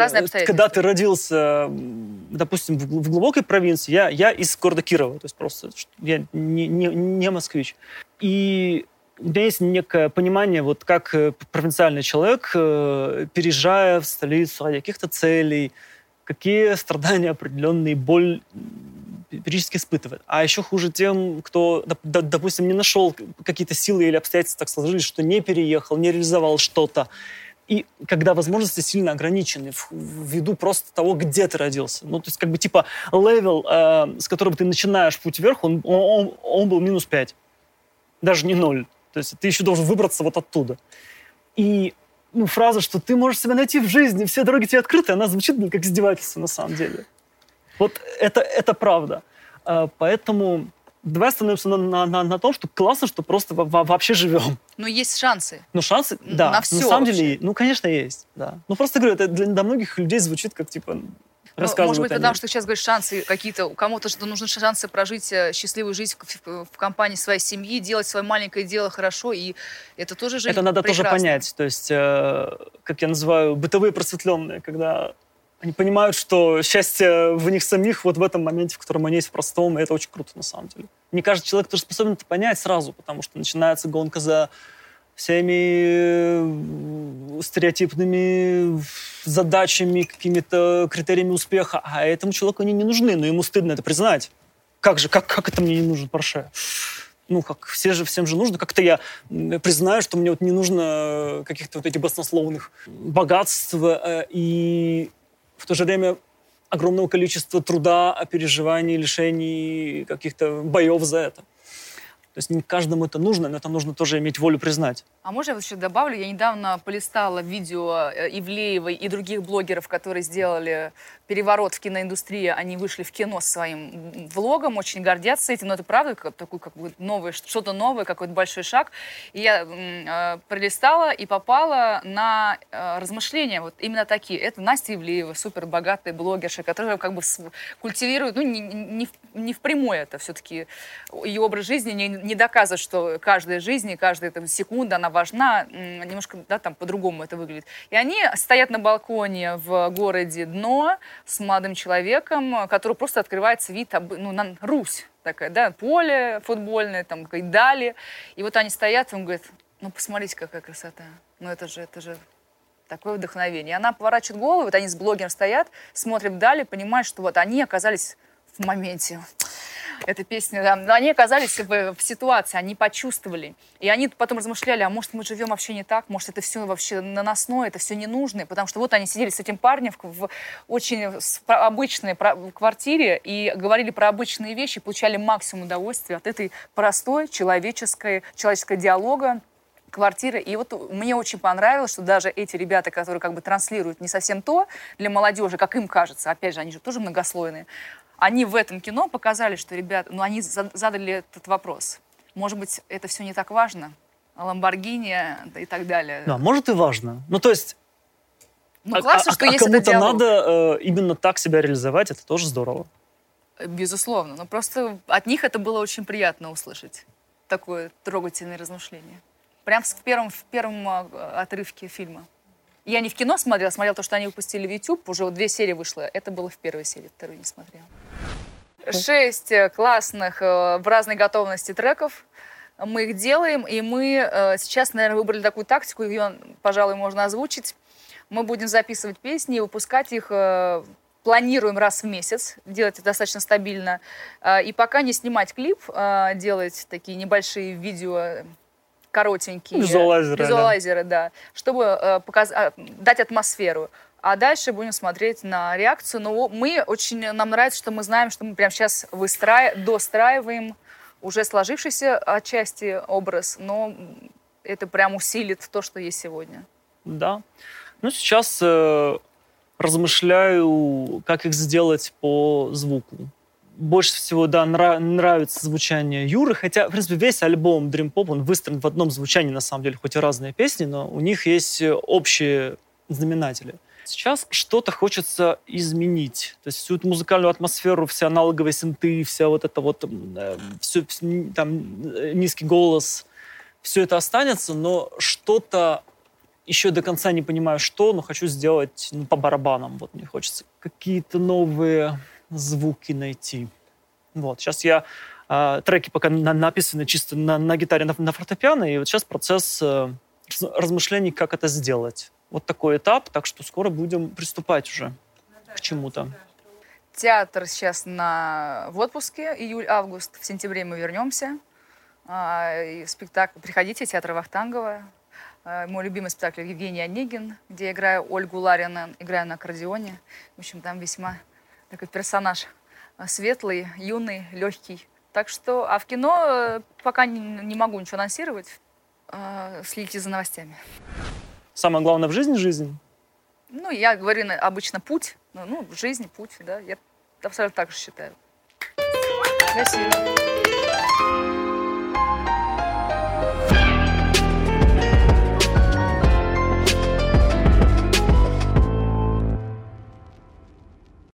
когда ты родился, допустим, в, в глубокой провинции, я, я из города Кирова, то есть просто я не, не, не москвич. И у меня есть некое понимание, вот как э, провинциальный человек, э, переезжая в столицу ради каких-то целей, какие страдания определенные, боль периодически испытывает. А еще хуже тем, кто, допустим, не нашел какие-то силы или обстоятельства так сложились, что не переехал, не реализовал что-то. И когда возможности сильно ограничены ввиду просто того, где ты родился. Ну, то есть, как бы, типа, level, э, с которого ты начинаешь путь вверх, он, он, он был минус 5. Даже не ноль. То есть ты еще должен выбраться вот оттуда. И ну, фраза, что ты можешь себя найти в жизни, все дороги тебе открыты, она звучит как издевательство на самом деле. Вот это, это правда. Э, поэтому давай остановимся на, на, на, на том, что классно, что просто вообще живем. Но есть шансы. Ну, шансы, да. На все На самом вообще. деле, ну, конечно, есть, да. Ну, просто говорю, это для, для многих людей звучит как, типа, рассказывают Может быть, потому что сейчас говоришь шансы какие-то, кому-то что нужны шансы прожить э, счастливую жизнь в, в компании своей семьи, делать свое маленькое дело хорошо, и это тоже жизнь Это надо прекрасна. тоже понять. То есть, э, как я называю, бытовые просветленные, когда они понимают, что счастье в них самих вот в этом моменте, в котором они есть в простом, и это очень круто на самом деле. Не каждый человек тоже способен это понять сразу, потому что начинается гонка за всеми э, стереотипными задачами, какими-то критериями успеха, а этому человеку они не нужны, но ему стыдно это признать. Как же, как, как это мне не нужен Порше? Ну, как все же, всем же нужно. Как-то я признаю, что мне вот не нужно каких-то вот этих баснословных богатств э, и в то же время огромного количества труда, переживаний, лишений, каких-то боев за это. То есть не каждому это нужно, но это нужно тоже иметь волю признать. А можно я вот еще добавлю? Я недавно полистала видео э, Ивлеевой и других блогеров, которые сделали переворот в киноиндустрии. Они вышли в кино с своим влогом, очень гордятся этим. Но это правда как, такой как бы новый, что-то новое, какой-то большой шаг. И я э, пролистала и попала на э, размышления вот именно такие. Это Настя Ивлеева, супер богатая блогерша, которая как бы культивирует, ну не, не, не впрямую это все-таки ее образ жизни не, не доказывать, что каждая жизнь и каждая там, секунда, она важна, немножко да, там по-другому это выглядит. И они стоят на балконе в городе Дно с молодым человеком, который просто открывается вид ну, на Русь такая, да, поле футбольное, там, и дали. И вот они стоят, он говорит, ну, посмотрите, какая красота. Ну, это же, это же такое вдохновение. И она поворачивает голову, вот они с блогером стоят, смотрят вдали, понимают, что вот они оказались в моменте. Эта песня, да, они оказались в, в ситуации, они почувствовали. И они потом размышляли, а может мы живем вообще не так, может это все вообще наносное, это все ненужное, потому что вот они сидели с этим парнем в, в очень обычной квартире и говорили про обычные вещи, получали максимум удовольствия от этой простой человеческой, человеческого диалога, квартиры. И вот мне очень понравилось, что даже эти ребята, которые как бы транслируют не совсем то для молодежи, как им кажется, опять же, они же тоже многослойные, они в этом кино показали, что ребята, ну, они задали этот вопрос. Может быть, это все не так важно? Ламборгини и так далее. Да, может и важно. Ну, то есть ну, классно, а, что а, есть а кому-то надо э, именно так себя реализовать, это тоже здорово. Безусловно. Но просто от них это было очень приятно услышать. Такое трогательное размышление. Прям в первом, в первом а, отрывке фильма. Я не в кино смотрела, смотрела то, что они выпустили в YouTube. Уже две серии вышло. Это было в первой серии, вторую не смотрела. Шесть э, классных э, в разной готовности треков. Мы их делаем, и мы э, сейчас, наверное, выбрали такую тактику, ее, пожалуй, можно озвучить. Мы будем записывать песни и выпускать их планируем раз в месяц, делать это достаточно стабильно. И пока не снимать клип, делать такие небольшие видео коротенькие. Визуалайзеры. Визуалайзеры, да. да чтобы э, показ... А, дать атмосферу. А дальше будем смотреть на реакцию. Но мы очень, нам нравится, что мы знаем, что мы прямо сейчас выстраив... достраиваем уже сложившийся отчасти образ, но это прям усилит то, что есть сегодня. Да. Ну, сейчас э, размышляю, как их сделать по звуку больше всего, да, нрав, нравится звучание Юры, хотя, в принципе, весь альбом Dream Pop, он выстроен в одном звучании, на самом деле, хоть и разные песни, но у них есть общие знаменатели. Сейчас что-то хочется изменить. То есть всю эту музыкальную атмосферу, все аналоговые синты, вся вот это вот, э, все, там, э, низкий голос, все это останется, но что-то еще до конца не понимаю, что, но хочу сделать ну, по барабанам. Вот мне хочется какие-то новые звуки найти. Вот, сейчас я э, треки пока на, написаны чисто на, на гитаре, на, на фортепиано, и вот сейчас процесс э, размышлений, как это сделать. Вот такой этап, так что скоро будем приступать уже к чему-то. Театр сейчас на, в отпуске, июль-август, в сентябре мы вернемся. А, спектакль «Приходите», театр Вахтангова. А, мой любимый спектакль Евгений Онегин, где я играю Ольгу Ларина, играю на аккордеоне. В общем, там весьма такой персонаж э, светлый, юный, легкий. Так что, а в кино э, пока не, не могу ничего анонсировать. Следите за новостями. Самое главное в жизни – жизнь? Ну, я говорю обычно путь. Ну, ну жизнь, путь, да. Я абсолютно так же считаю. Спасибо.